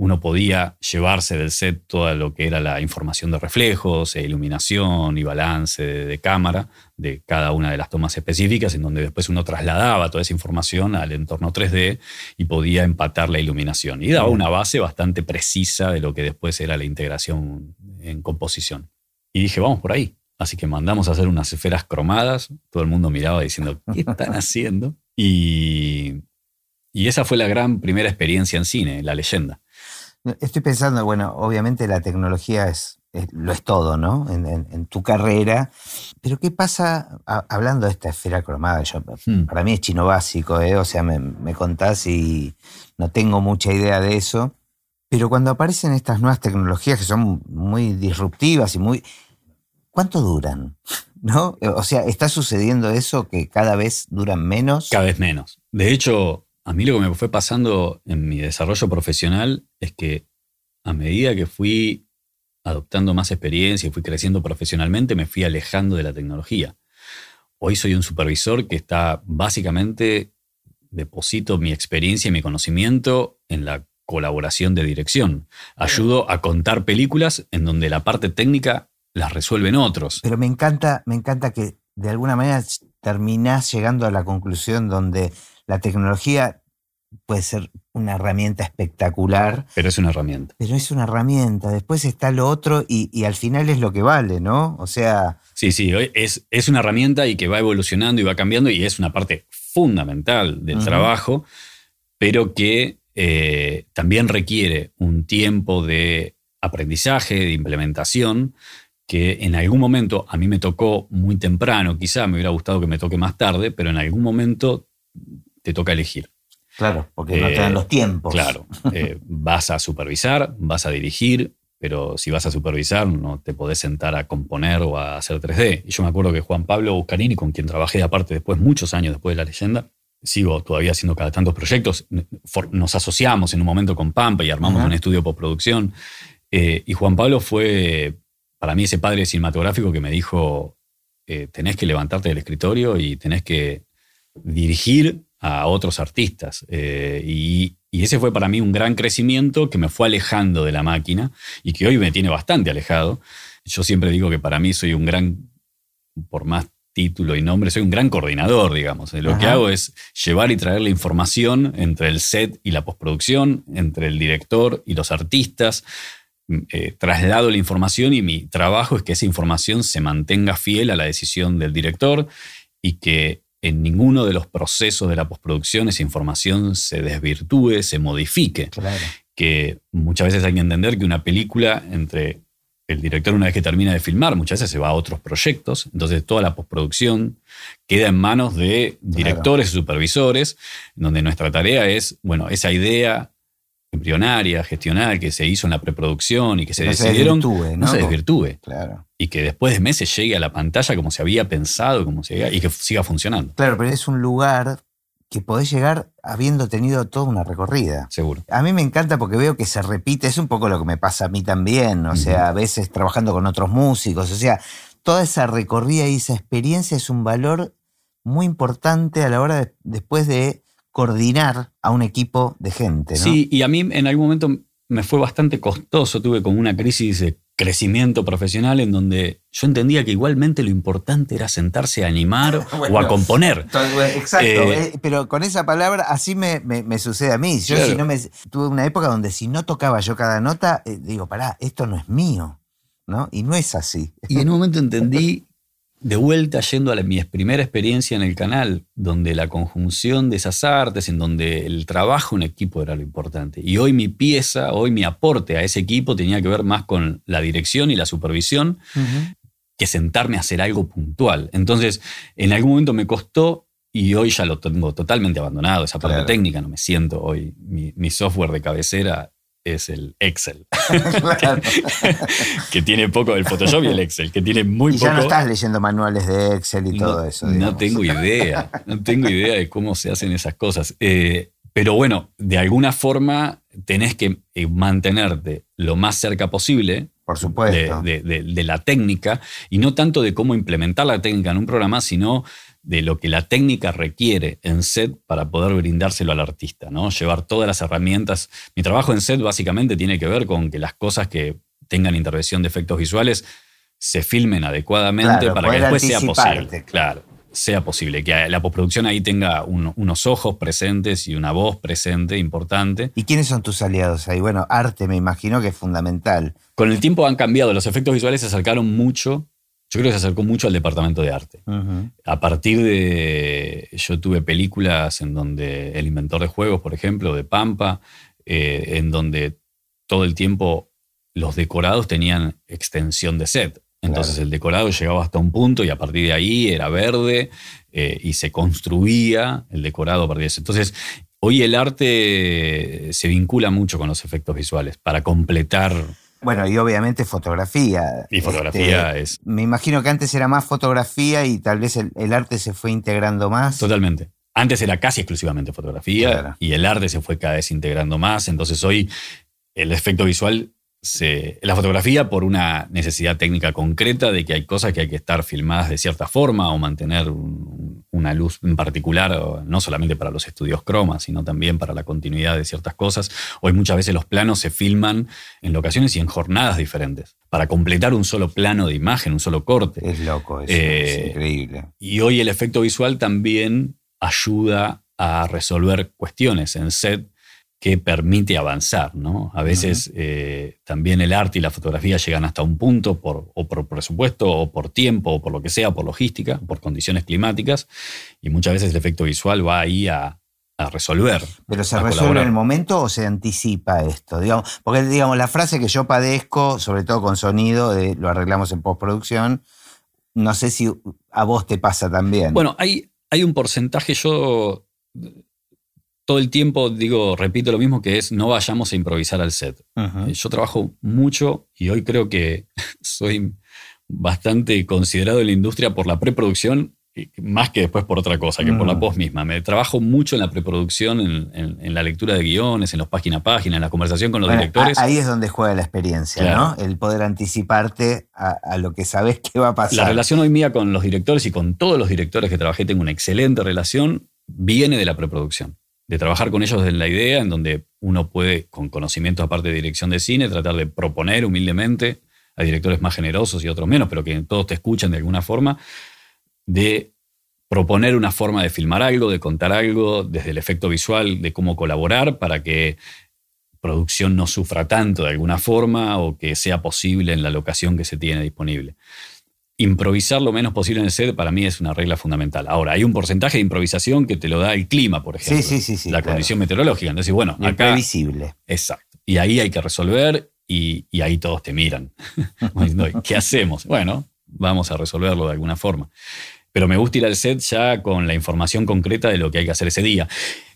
uno podía llevarse del set toda lo que era la información de reflejos, e iluminación y balance de, cámara de cada una de las tomas específicas, en donde después uno trasladaba toda esa información al entorno 3D y podía empatar la iluminación. Y daba una base bastante precisa de lo que después era la integración en composición. Y dije, vamos por ahí. Así que mandamos a hacer unas esferas cromadas. Todo el mundo miraba diciendo, ¿qué están haciendo? Y, y esa fue la gran primera experiencia en cine, la leyenda. Estoy pensando, bueno, obviamente la tecnología es, lo es todo, ¿no? En, tu carrera. Pero ¿qué pasa, hablando de esta esfera cromada? Yo, hmm. Para mí es chino básico, ¿eh? O sea, me, contás y no tengo mucha idea de eso. Pero cuando aparecen estas nuevas tecnologías que son muy disruptivas y muy... ¿Cuánto duran? ¿No? O sea, ¿está sucediendo eso que cada vez duran menos? Cada vez menos. De hecho, a mí lo que me fue pasando en mi desarrollo profesional es que a medida que fui adoptando más experiencia y fui creciendo profesionalmente, me fui alejando de la tecnología. Hoy soy un supervisor que está básicamente, deposito mi experiencia y mi conocimiento en la colaboración de dirección. Ayudo a contar películas en donde la parte técnica las resuelven otros. Pero me encanta, me encanta que de alguna manera terminás llegando a la conclusión donde la tecnología puede ser una herramienta espectacular. Pero es una herramienta. Pero es una herramienta. Después está lo otro y, al final es lo que vale, ¿no? O sea. Sí, sí, es, es, una herramienta y que va evolucionando y va cambiando y es una parte fundamental del trabajo, pero que eh, también requiere un tiempo de aprendizaje, de implementación, que en algún momento a mí me tocó muy temprano, quizá me hubiera gustado que me toque más tarde, pero en algún momento te toca elegir. Claro, porque no te dan los tiempos. Claro, eh, vas a supervisar, vas a dirigir, pero si vas a supervisar no te podés sentar a componer o a hacer 3D. Y yo me acuerdo que Juan Pablo Buscarini, con quien trabajé aparte después, muchos años después de la leyenda, sigo todavía haciendo cada tantos proyectos, nos asociamos en un momento con Pampa y armamos un estudio postproducción. Eh, y Juan Pablo fue para mí ese padre cinematográfico que me dijo, eh, tenés que levantarte del escritorio y tenés que dirigir a otros artistas. Eh, y, ese fue para mí un gran crecimiento que me fue alejando de la máquina y que hoy me tiene bastante alejado. Yo siempre digo que para mí soy un gran por más título y nombre, soy un gran coordinador, digamos. Lo que hago es llevar y traer la información entre el set y la postproducción, entre el director y los artistas. Mm, eh, traslado la información y mi trabajo es que esa información se mantenga fiel a la decisión del director y que en ninguno de los procesos de la postproducción esa información se desvirtúe, se modifique. Que muchas veces hay que entender que una película entre el director una vez que termina de filmar, muchas veces se va a otros proyectos, entonces toda la postproducción queda en manos de directores y supervisores, donde nuestra tarea es, bueno, esa idea embrionaria, gestional, que se hizo en la preproducción y que se decidieron, no, se desvirtúe. Claro. Y que después de meses llegue a la pantalla como se había pensado, como se, y que siga funcionando. Claro, pero es un lugar que podés llegar habiendo tenido toda una recorrida. Seguro. A mí me encanta porque veo que se repite, es un poco lo que me pasa a mí también, o sea, a veces trabajando con otros músicos, o sea, toda esa recorrida y esa experiencia es un valor muy importante a la hora de, después de coordinar a un equipo de gente. ¿no? Sí, y a mí en algún momento me fue bastante costoso, tuve como una crisis de crecimiento profesional en donde yo entendía que igualmente lo importante era sentarse a animar o a componer. Exacto, eh, eh, pero con esa palabra así me, sucede a mí. Yo si no me, tuve una época donde si no tocaba yo cada nota, eh, digo, pará, esto no es mío. ¿no? Y no es así. Y en un momento entendí de vuelta yendo a mi primera experiencia en el canal, donde la conjunción de esas artes, en donde el trabajo en equipo era lo importante. Y hoy mi pieza, hoy mi aporte a ese equipo tenía que ver más con la dirección y la supervisión que sentarme a hacer algo puntual. Entonces, en algún momento me costó y hoy ya lo tengo totalmente abandonado, esa parte técnica, no me siento hoy. mi software de cabecera es el Excel. que, tiene poco el Photoshop y el Excel, que tiene muy y ya no estás leyendo manuales de Excel y todo eso. No tengo idea, no tengo idea de cómo se hacen esas cosas. Eh, pero bueno, de alguna forma tenés que eh, mantenerte lo más cerca posible. Por supuesto. de la técnica y no tanto de cómo implementar la técnica en un programa, sino de lo que la técnica requiere en set para poder brindárselo al artista, ¿no? Llevar todas las herramientas. Mi trabajo en set básicamente tiene que ver con que las cosas que tengan intervención de efectos visuales se filmen adecuadamente para que después sea posible. Claro, sea posible. Que la postproducción ahí tenga unos ojos presentes y una voz presente, importante. ¿Y quiénes son tus aliados ahí? Bueno, arte me imagino que es fundamental. Con el tiempo han cambiado, los efectos visuales se acercaron mucho yo creo que se acercó mucho al departamento de arte. A partir de. Yo tuve películas en donde El inventor de juegos, por ejemplo, de Pampa, eh, en donde todo el tiempo los decorados tenían extensión de set. Entonces el decorado llegaba hasta un punto y a partir de ahí era verde eh, y se construía el decorado a partir de eso. Entonces, hoy el arte se vincula mucho con los efectos visuales para completar bueno, y obviamente fotografía. Y fotografía este, es. Me imagino que antes era más fotografía y tal vez el, arte se fue integrando más. Totalmente. Antes era casi exclusivamente fotografía y el arte se fue cada vez integrando más. Entonces hoy el efecto visual la fotografía por una necesidad técnica concreta de que hay cosas que hay que estar filmadas de cierta forma o mantener una luz en particular, no solamente para los estudios croma, sino también para la continuidad de ciertas cosas. Hoy muchas veces los planos se filman en locaciones y en jornadas diferentes, para completar un solo plano de imagen, un solo corte. Es loco, eso, es eh, increíble. Y hoy el efecto visual también ayuda a resolver cuestiones en set que permite avanzar. ¿no? A veces eh, también el arte y la fotografía llegan hasta un punto, por, o por presupuesto, o por tiempo, o por lo que sea, por logística, por condiciones climáticas, y muchas veces el efecto visual va ahí a, resolver. ¿Pero se resuelve en el momento o se anticipa esto? Digamos, porque digamos, la frase que yo padezco, sobre todo con sonido, de lo arreglamos en postproducción, no sé si a vos te pasa también. Bueno, hay, hay un porcentaje, yo todo el tiempo digo, repito lo mismo, que es no vayamos a improvisar al set. Eh, yo trabajo mucho y hoy creo que soy bastante considerado en la industria por la preproducción más que después por otra cosa, que por la mm. post misma. Me trabajo mucho en la preproducción, en, la lectura de guiones, en los página a página, en la conversación con los directores. Ahí es donde juega la experiencia, ¿no? El poder anticiparte a, a, lo que sabes que va a pasar. La relación hoy mía con los directores y con todos los directores que trabajé, tengo una excelente relación, viene de la preproducción de trabajar con ellos en la idea, en donde uno puede, con conocimientos aparte de dirección de cine, tratar de proponer humildemente hay directores más generosos y otros menos, pero que todos te escuchan de alguna forma, de proponer una forma de filmar algo, de contar algo, desde el efecto visual, de cómo colaborar para que producción no sufra tanto de alguna forma o que sea posible en la locación que se tiene disponible. Improvisar lo menos posible en el set para mí es una regla fundamental. Ahora, hay un porcentaje de improvisación que te lo da el clima, por ejemplo. Sí, sí, sí. la condición meteorológica. Entonces, bueno, acá. Imprevisible. Exacto. Y ahí hay que resolver y, y ahí todos te miran. ¿Qué hacemos? Bueno, vamos a resolverlo de alguna forma. Pero me gusta ir al set ya con la información concreta de lo que hay que hacer ese día.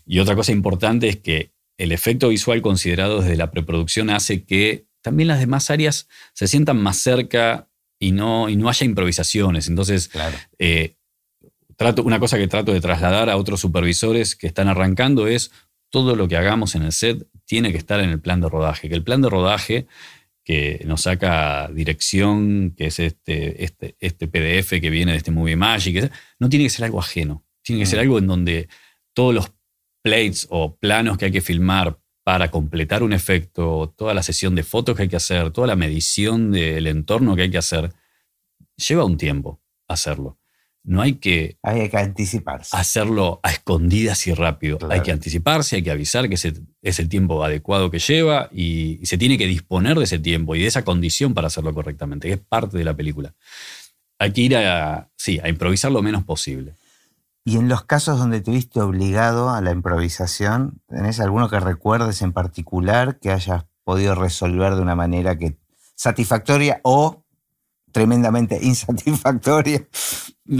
Y otra cosa importante es que el efecto visual considerado desde la preproducción hace que también las demás áreas se sientan más cerca y no, y no haya improvisaciones. Entonces, eh, trato, una cosa que trato de trasladar a otros supervisores que están arrancando es todo lo que hagamos en el set tiene que estar en el plan de rodaje. Que el plan de rodaje que nos saca dirección, que es este, este, este PDF que viene de este Movie Magic, no tiene que ser algo ajeno. Tiene que ser mm. algo en donde todos los plates o planos que hay que filmar para completar un efecto, toda la sesión de fotos que hay que hacer, toda la medición del entorno que hay que hacer, lleva un tiempo hacerlo. No hay que, hay que anticiparse. hacerlo a escondidas y rápido. Hay que anticiparse, hay que avisar que ese es el tiempo adecuado que lleva y, se tiene que disponer de ese tiempo y de esa condición para hacerlo correctamente, que es parte de la película. Hay que ir a, sí, a improvisar lo menos posible. Y en los casos donde te viste obligado a la improvisación, ¿tenés alguno que recuerdes en particular que hayas podido resolver de una manera que satisfactoria o tremendamente insatisfactoria?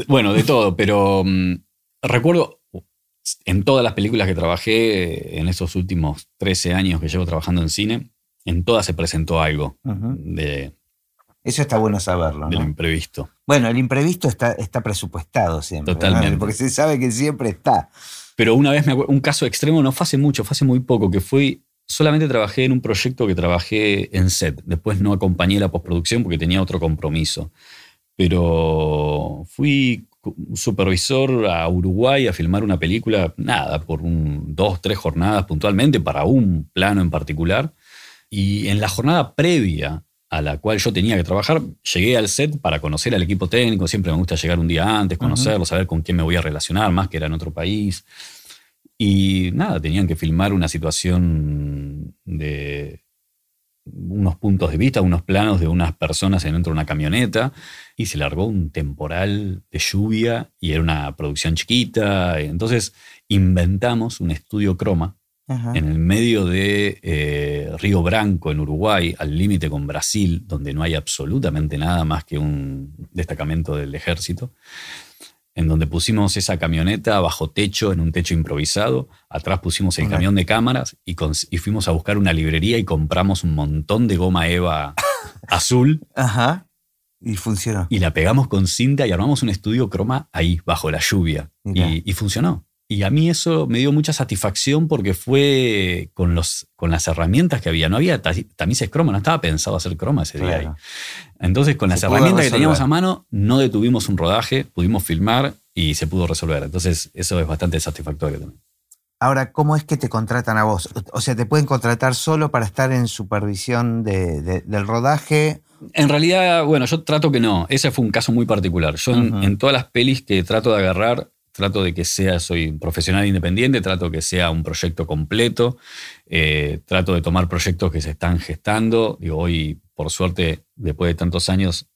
Bueno, de todo, pero mm, recuerdo en todas las películas que trabajé en estos últimos 13 años que llevo trabajando en cine, en todas se presentó algo de eso está bueno saberlo. ¿no? imprevisto. Bueno, el imprevisto está, está presupuestado siempre. Totalmente. Porque se sabe que siempre está. Pero una vez me acuerdo, un caso extremo, no fue hace mucho, fue hace muy poco, que fui, solamente trabajé en un proyecto que trabajé en set. Después no acompañé la postproducción porque tenía otro compromiso. Pero fui supervisor a Uruguay a filmar una película, nada, por un, dos, tres jornadas puntualmente para un plano en particular. Y en la jornada previa a la cual yo tenía que trabajar, llegué al set para conocer al equipo técnico, siempre me gusta llegar un día antes, conocerlo, saber con quién me voy a relacionar, más que era en otro país. Y nada, tenían que filmar una situación de unos puntos de vista, unos planos de unas personas dentro de una camioneta y se largó un temporal de lluvia y era una producción chiquita. Entonces inventamos un estudio croma en el medio de eh, Río Branco, en Uruguay, al límite con Brasil, donde no hay absolutamente nada más que un destacamento del ejército, en donde pusimos esa camioneta bajo techo, en un techo improvisado, atrás pusimos el camión de cámaras y, y, fuimos a buscar una librería y compramos un montón de goma Eva azul. Ajá. Y funcionó. Y la pegamos con cinta y armamos un estudio croma ahí, bajo la lluvia. y funcionó. Y a mí eso me dio mucha satisfacción porque fue con, los, con las herramientas que había. No había tamices croma, no estaba pensado hacer croma ese día. Entonces, con las herramientas que teníamos a mano, no detuvimos un rodaje, pudimos filmar y se pudo resolver. Entonces, eso es bastante satisfactorio también. Ahora, ¿cómo es que te contratan a vos? O sea, ¿te pueden contratar solo para estar en supervisión del rodaje? En realidad, bueno, yo trato que no. Ese fue un caso muy particular. Yo en, todas las pelis que trato de agarrar, trato de que sea, soy un profesional independiente, trato que sea un proyecto completo, eh, trato de tomar proyectos que se están gestando. Digo, hoy, por suerte, después de tantos años,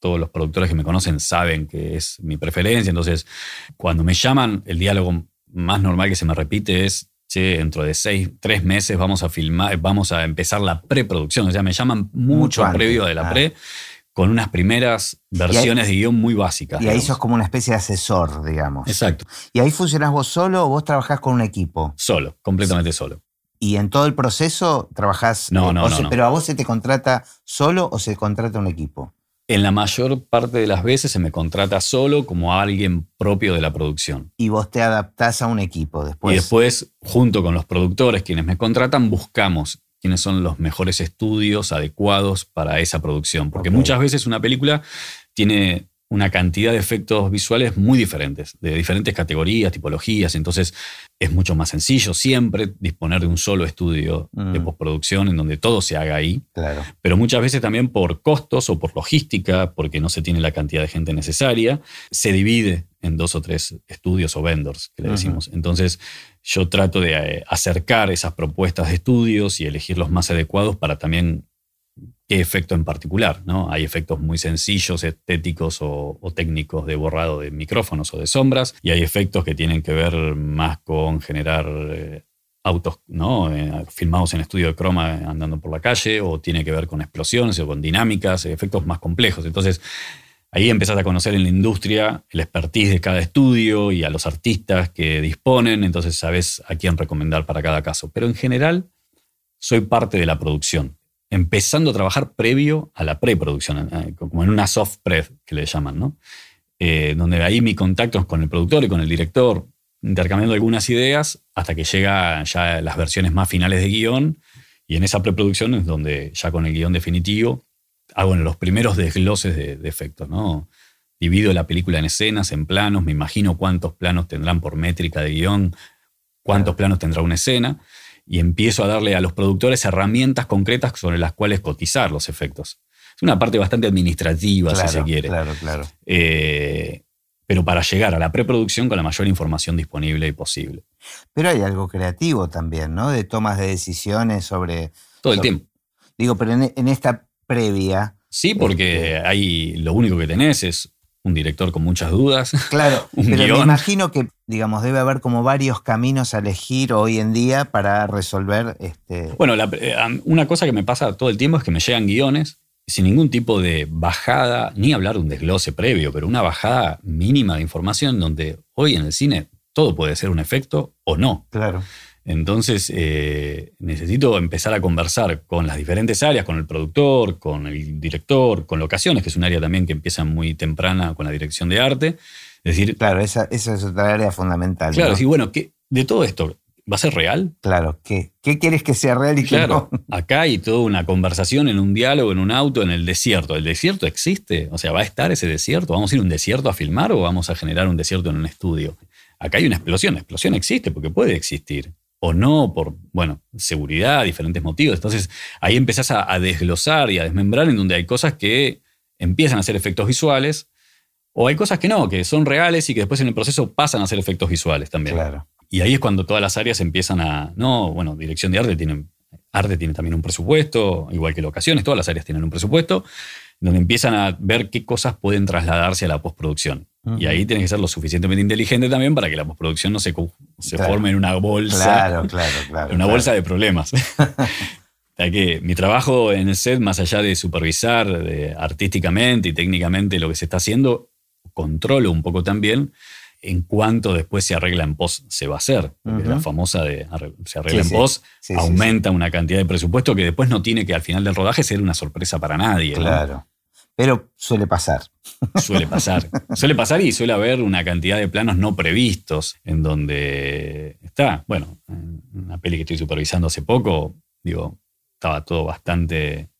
todos los productores que me conocen saben que es mi preferencia. Entonces, cuando me llaman, el diálogo más normal que se me repite es, che, dentro de seis, tres meses vamos a filmar, vamos a empezar la preproducción. O sea, me llaman mucho, previo de la pre con unas primeras versiones de guion muy básicas. Y ahí sos como una especie de asesor, digamos. Exacto. ¿Y ahí funcionás vos solo o vos trabajás con un equipo? Solo, completamente solo. ¿Y en todo el proceso trabajás? No, eh, no, no, ¿Pero a vos se te contrata solo o se contrata un equipo? En la mayor parte de las veces se me contrata solo como alguien propio de la producción. Y vos te adaptás a un equipo después. Y después, junto con los productores quienes me contratan, buscamos quiénes son los mejores estudios adecuados para esa producción. Porque muchas veces una película tiene una cantidad de efectos visuales muy diferentes, de diferentes categorías, tipologías, entonces es mucho más sencillo siempre disponer de un solo estudio de mm. postproducción en donde todo se haga ahí. Claro. Pero muchas veces también por costos o por logística, porque no se tiene la cantidad de gente necesaria, se divide en dos o tres estudios o vendors, que le decimos. Entonces, yo trato de eh, acercar esas propuestas de estudios y elegir los más adecuados para también qué efecto en particular. ¿no? Hay efectos muy sencillos, estéticos o, técnicos de borrado de micrófonos o de sombras, y hay efectos que tienen que ver más con generar eh, autos ¿no? Eh, filmados en estudio de croma andando por la calle, o tiene que ver con explosiones o con dinámicas, efectos más complejos. Entonces, ahí empezás a conocer en la industria el expertise de cada estudio y a los artistas que disponen, entonces sabes a quién recomendar para cada caso. Pero en general, soy parte de la producción empezando a trabajar previo a la preproducción, eh, como en una soft pre que le llaman, ¿no? Eh, donde ahí mi contacto es con el productor y con el director, intercambiando algunas ideas hasta que llega ya las versiones más finales de guion. Y en esa preproducción es donde ya con el guion definitivo hago los primeros desgloses de, efectos, ¿no? Divido la película en escenas, en planos, me imagino cuántos planos tendrán por métrica de guion, cuántos planos tendrá una escena y empiezo a darle a los productores herramientas concretas sobre las cuales cotizar los efectos. Es una parte bastante administrativa, si se quiere. Claro, claro. Eh, pero para llegar a la preproducción con la mayor información disponible y posible. Pero hay algo creativo también, ¿no? De tomas de decisiones sobre... Todo el tiempo. Digo, pero en, esta previa... Sí, porque este ahí lo único que tenés es un director con muchas dudas. Claro, pero me imagino que, digamos, debe haber como varios caminos a elegir hoy en día para resolver este. Bueno, eh, una cosa que me pasa todo el tiempo es que me llegan guiones sin ningún tipo de bajada, ni hablar de un desglose previo, pero una bajada mínima de información donde hoy en el cine todo puede ser un efecto o no. Claro. Entonces, eh, necesito empezar a conversar con las diferentes áreas, con el productor, con el director, con locaciones, que es un área también que empieza muy temprana con la dirección de arte. Es decir, claro, esa, es otra área fundamental. Claro, sí, bueno, ¿qué, de todo esto, ¿va a ser real? Claro, ¿qué, qué quieres que sea real y claro, qué no? Acá hay toda una conversación en un diálogo, en un auto, en el desierto. ¿El desierto existe? O sea, ¿va a estar ese desierto? ¿Vamos a ir a un desierto a filmar o vamos a generar un desierto en un estudio? Acá hay una explosión, la explosión existe porque puede existir o no, por, bueno, seguridad, diferentes motivos. Entonces ahí empezás a, desglosar y a desmembrar en donde hay cosas que empiezan a ser efectos visuales o hay cosas que no, que son reales y que después en el proceso pasan a ser efectos visuales también. Claro. Y ahí es cuando todas las áreas empiezan a, no, bueno, dirección de arte tiene, arte tiene también un presupuesto, igual que locaciones, todas las áreas tienen un presupuesto, donde empiezan a ver qué cosas pueden trasladarse a la postproducción. Y ahí tienes que ser lo suficientemente inteligente también para que la postproducción no se, se forme en una bolsa. Claro, claro, claro. Una bolsa de problemas. que mi trabajo en el set, más allá de supervisar artísticamente y técnicamente lo que se está haciendo, controlo un poco también en cuanto después se arregla en post se va a hacer. La famosa de se arregla en post aumenta una cantidad de presupuesto que después no tiene que al final del rodaje ser una sorpresa para nadie. Claro. Pero suele pasar. Suele pasar. Suele pasar y suele haber una cantidad de planos no previstos en donde está, bueno, una peli que estoy supervisando hace poco, digo, estaba todo bastante,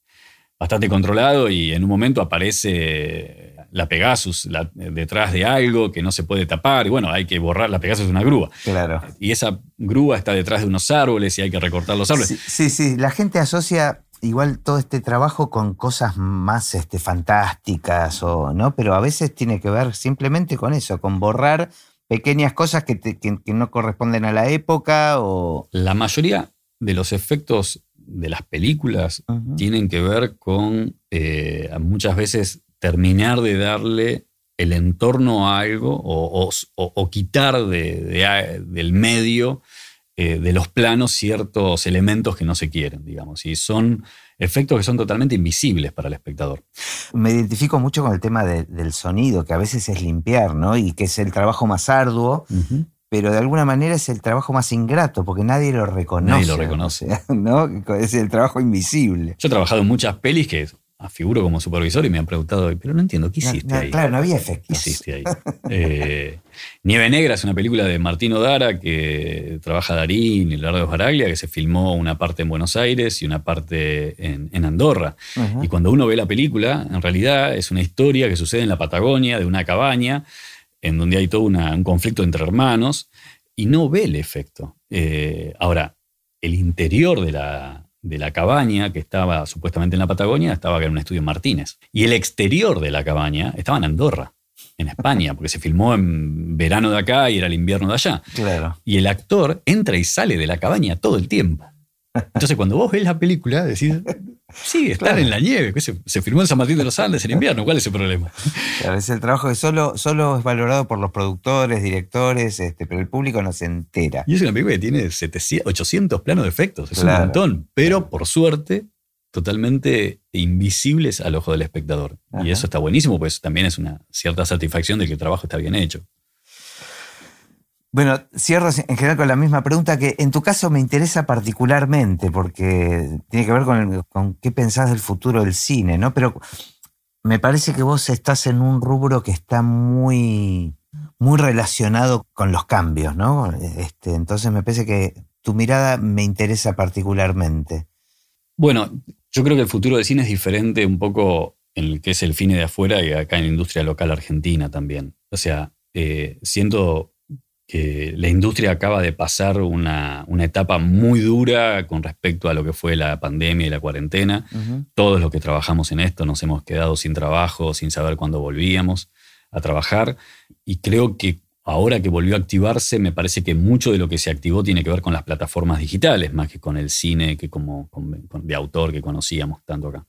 bastante controlado y en un momento aparece la Pegasus detrás de algo que no se puede tapar y bueno, hay que borrar, la Pegasus es una grúa. Claro. Y esa grúa está detrás de unos árboles y hay que recortar los árboles. sí, sí. la gente asocia igual todo este trabajo con cosas más este, fantásticas, o, ¿no? Pero a veces tiene que ver simplemente con eso, con borrar pequeñas cosas que, no corresponden a la época o... La mayoría de los efectos de las películas tienen que ver con eh, muchas veces terminar de darle el entorno a algo o, quitar del medio eh, de los planos ciertos elementos que no se quieren, digamos, y son efectos que son totalmente invisibles para el espectador. Me identifico mucho con el tema del sonido, que a veces es limpiar, ¿no? Y que es el trabajo más arduo, pero de alguna manera es el trabajo más ingrato, porque nadie lo reconoce. Nadie lo reconoce. ¿no? Es el trabajo invisible. Yo he trabajado en muchas pelis que figuro como supervisor y me han preguntado, pero no entiendo, ¿qué hiciste ahí? Claro, no había efectos. ¿Qué hiciste ahí? Eh, Nieve Negra es una película de Martino Dara que trabaja Darín y Leonardo Baraglia, que se filmó una parte en Buenos Aires y una parte en, Andorra. Y cuando uno ve la película, en realidad es una historia que sucede en la Patagonia, de una cabaña, en donde hay todo un conflicto entre hermanos, y no ve el efecto. Eh, ahora, el interior de la, de la cabaña que estaba supuestamente en la Patagonia estaba en un estudio en Martínez. Y el exterior de la cabaña estaba en Andorra, en España, porque se filmó en verano de acá y era el invierno de allá. Claro. Y el actor entra y sale de la cabaña todo el tiempo. Entonces, cuando vos ves la película, decís, sí, estar en la nieve. Se, se, filmó en San Martín de los Andes en invierno. ¿Cuál es el problema? Claro, es el trabajo que solo, solo es valorado por los productores, directores, este, pero el público no se entera. Y es una película que tiene 800 planos de efectos. Es un montón. Pero, por suerte, totalmente invisibles al ojo del espectador. Y eso está buenísimo, pues también es una cierta satisfacción de que el trabajo está bien hecho. Bueno, cierro en general con la misma pregunta que en tu caso me interesa particularmente porque tiene que ver con, qué pensás del futuro del cine, ¿no? Pero me parece que vos estás en un rubro que está muy, muy relacionado con los cambios, ¿no? Este, entonces me parece que tu mirada me interesa particularmente. Bueno, yo creo que el futuro del cine es diferente un poco en el que es el cine de afuera y acá en la industria local argentina también. O sea, eh, siento la industria acaba de pasar una, etapa muy dura con respecto a lo que fue la pandemia y la cuarentena. Todos los que trabajamos en esto nos hemos quedado sin trabajo, sin saber cuándo volvíamos a trabajar. Y creo que ahora que volvió a activarse, me parece que mucho de lo que se activó tiene que ver con las plataformas digitales, más que con el cine que como de autor que conocíamos tanto acá.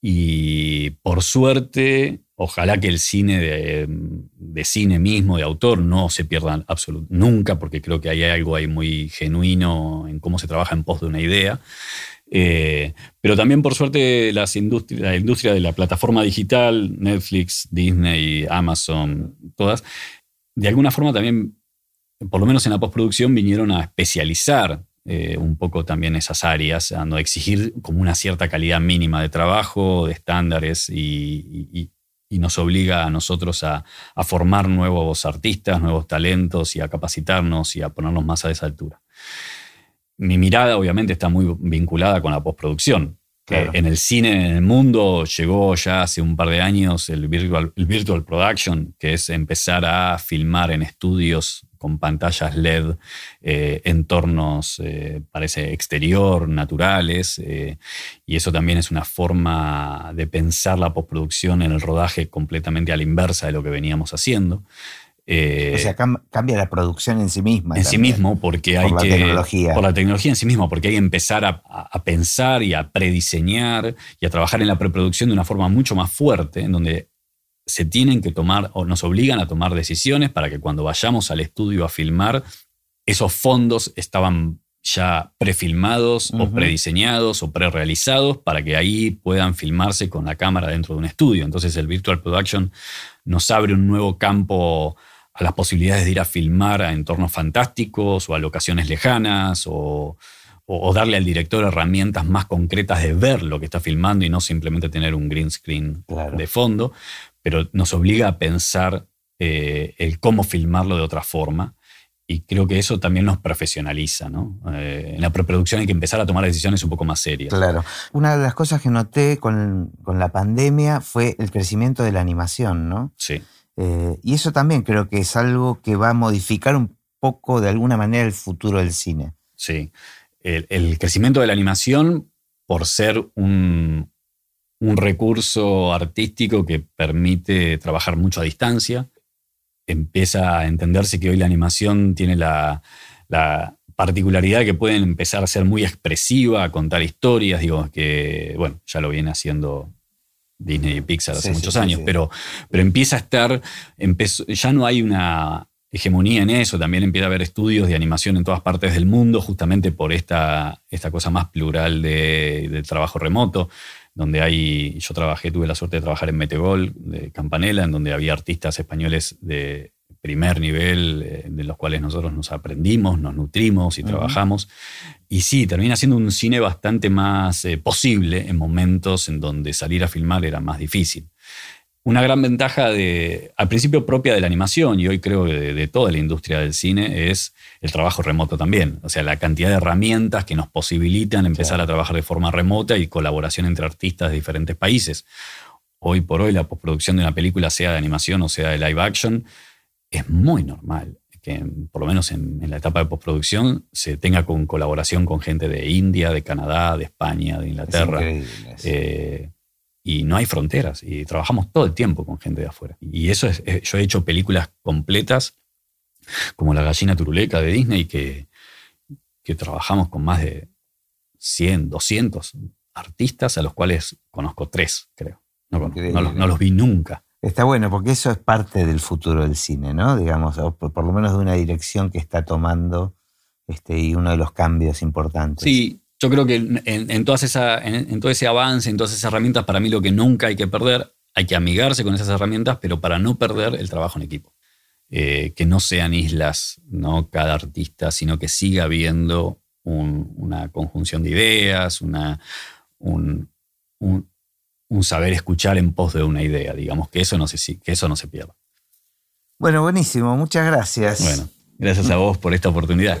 Y por suerte, Ojalá que el cine de, cine mismo, de autor, no se pierda nunca, porque creo que hay algo ahí muy genuino en cómo se trabaja en pos de una idea. Eh, pero también, por suerte, las la industria de la plataforma digital, Netflix, Disney, Amazon, todas, de alguna forma también, por lo menos en la postproducción, vinieron a especializar eh, un poco también esas áreas, a no exigir como una cierta calidad mínima de trabajo, de estándares y nos obliga a nosotros a, formar nuevos artistas, nuevos talentos y a capacitarnos y a ponernos más a esa altura. Mi mirada obviamente está muy vinculada con la postproducción. En el cine, en el mundo, llegó ya hace un par de años el virtual, el virtual production, que es empezar a filmar en estudios con pantallas LED, eh, entornos, eh, parece exterior, naturales, eh, y eso también es una forma de pensar la postproducción en el rodaje completamente a la inversa de lo que veníamos haciendo. o sea, cambia la producción en sí misma. En sí mismo, porque hay por la Tecnología. Por la tecnología en sí misma, porque hay que empezar a, a, pensar y a prediseñar y a trabajar en la preproducción de una forma mucho más fuerte, en donde se tienen que tomar o nos obligan a tomar decisiones para que cuando vayamos al estudio a filmar, esos fondos estaban ya prefilmados o prediseñados o prerealizados para que ahí puedan filmarse con la cámara dentro de un estudio. Entonces el Virtual Production nos abre un nuevo campo a las posibilidades de ir a filmar a entornos fantásticos o a locaciones lejanas o, darle al director herramientas más concretas de ver lo que está filmando y no simplemente tener un green screen de fondo pero nos obliga a pensar eh, el cómo filmarlo de otra forma. Y creo que eso también nos profesionaliza, ¿no? Eh, en la preproducción hay que empezar a tomar decisiones un poco más serias. Claro. Una de las cosas que noté con, la pandemia fue el crecimiento de la animación, ¿no? Sí. Eh, y eso también creo que es algo que va a modificar un poco, de alguna manera, el futuro del cine. Sí. el crecimiento de la animación, por ser un, un recurso artístico que permite trabajar mucho a distancia. Empieza a entenderse que hoy la animación tiene la, particularidad de que pueden empezar a ser muy expresiva, a contar historias, digo, que, bueno, ya lo viene haciendo Disney y Pixar hace muchos años, Pero, pero empieza a estar, ya no hay una hegemonía en eso, también empieza a haber estudios de animación en todas partes del mundo, justamente por esta, esta cosa más plural de, de trabajo remoto donde hay, yo trabajé, tuve la suerte de trabajar en Metegol, de Campanella, en donde había artistas españoles de primer nivel eh, de los cuales nosotros nos aprendimos, nos nutrimos y trabajamos. Y sí, termina siendo un cine bastante más eh, posible en momentos en donde salir a filmar era más difícil. Una gran ventaja de, al principio propia de la animación y hoy creo que de, toda la industria del cine es el trabajo remoto también. O sea, la cantidad de herramientas que nos posibilitan empezar a trabajar de forma remota y colaboración entre artistas de diferentes países. Hoy por hoy la postproducción de una película, sea de animación o sea de live action, es muy normal que por lo menos en, la etapa de postproducción se tenga con colaboración con gente de India, de Canadá, de España, de Inglaterra. Eh, y no hay fronteras y trabajamos todo el tiempo con gente de afuera. Y eso es, yo he hecho películas completas como La gallina turuleca de Disney que, que trabajamos con más de 100, 200 artistas a los cuales conozco tres, creo. No, no, los vi nunca. Está bueno, porque eso es parte del futuro del cine, ¿no? Digamos, por, por lo menos de una dirección que está tomando este, y uno de los cambios importantes. Sí, yo creo que en, todas esa, en, todo ese avance, en todas esas herramientas, para mí lo que nunca hay que perder, hay que amigarse con esas herramientas, pero para no perder el trabajo en equipo. Eh, que no sean islas, no cada artista, sino que siga habiendo una conjunción de ideas, una, un, saber escuchar en pos de una idea, digamos, que eso no se, que eso no se pierda. Bueno, buenísimo, muchas gracias. Bueno, gracias a vos por esta oportunidad.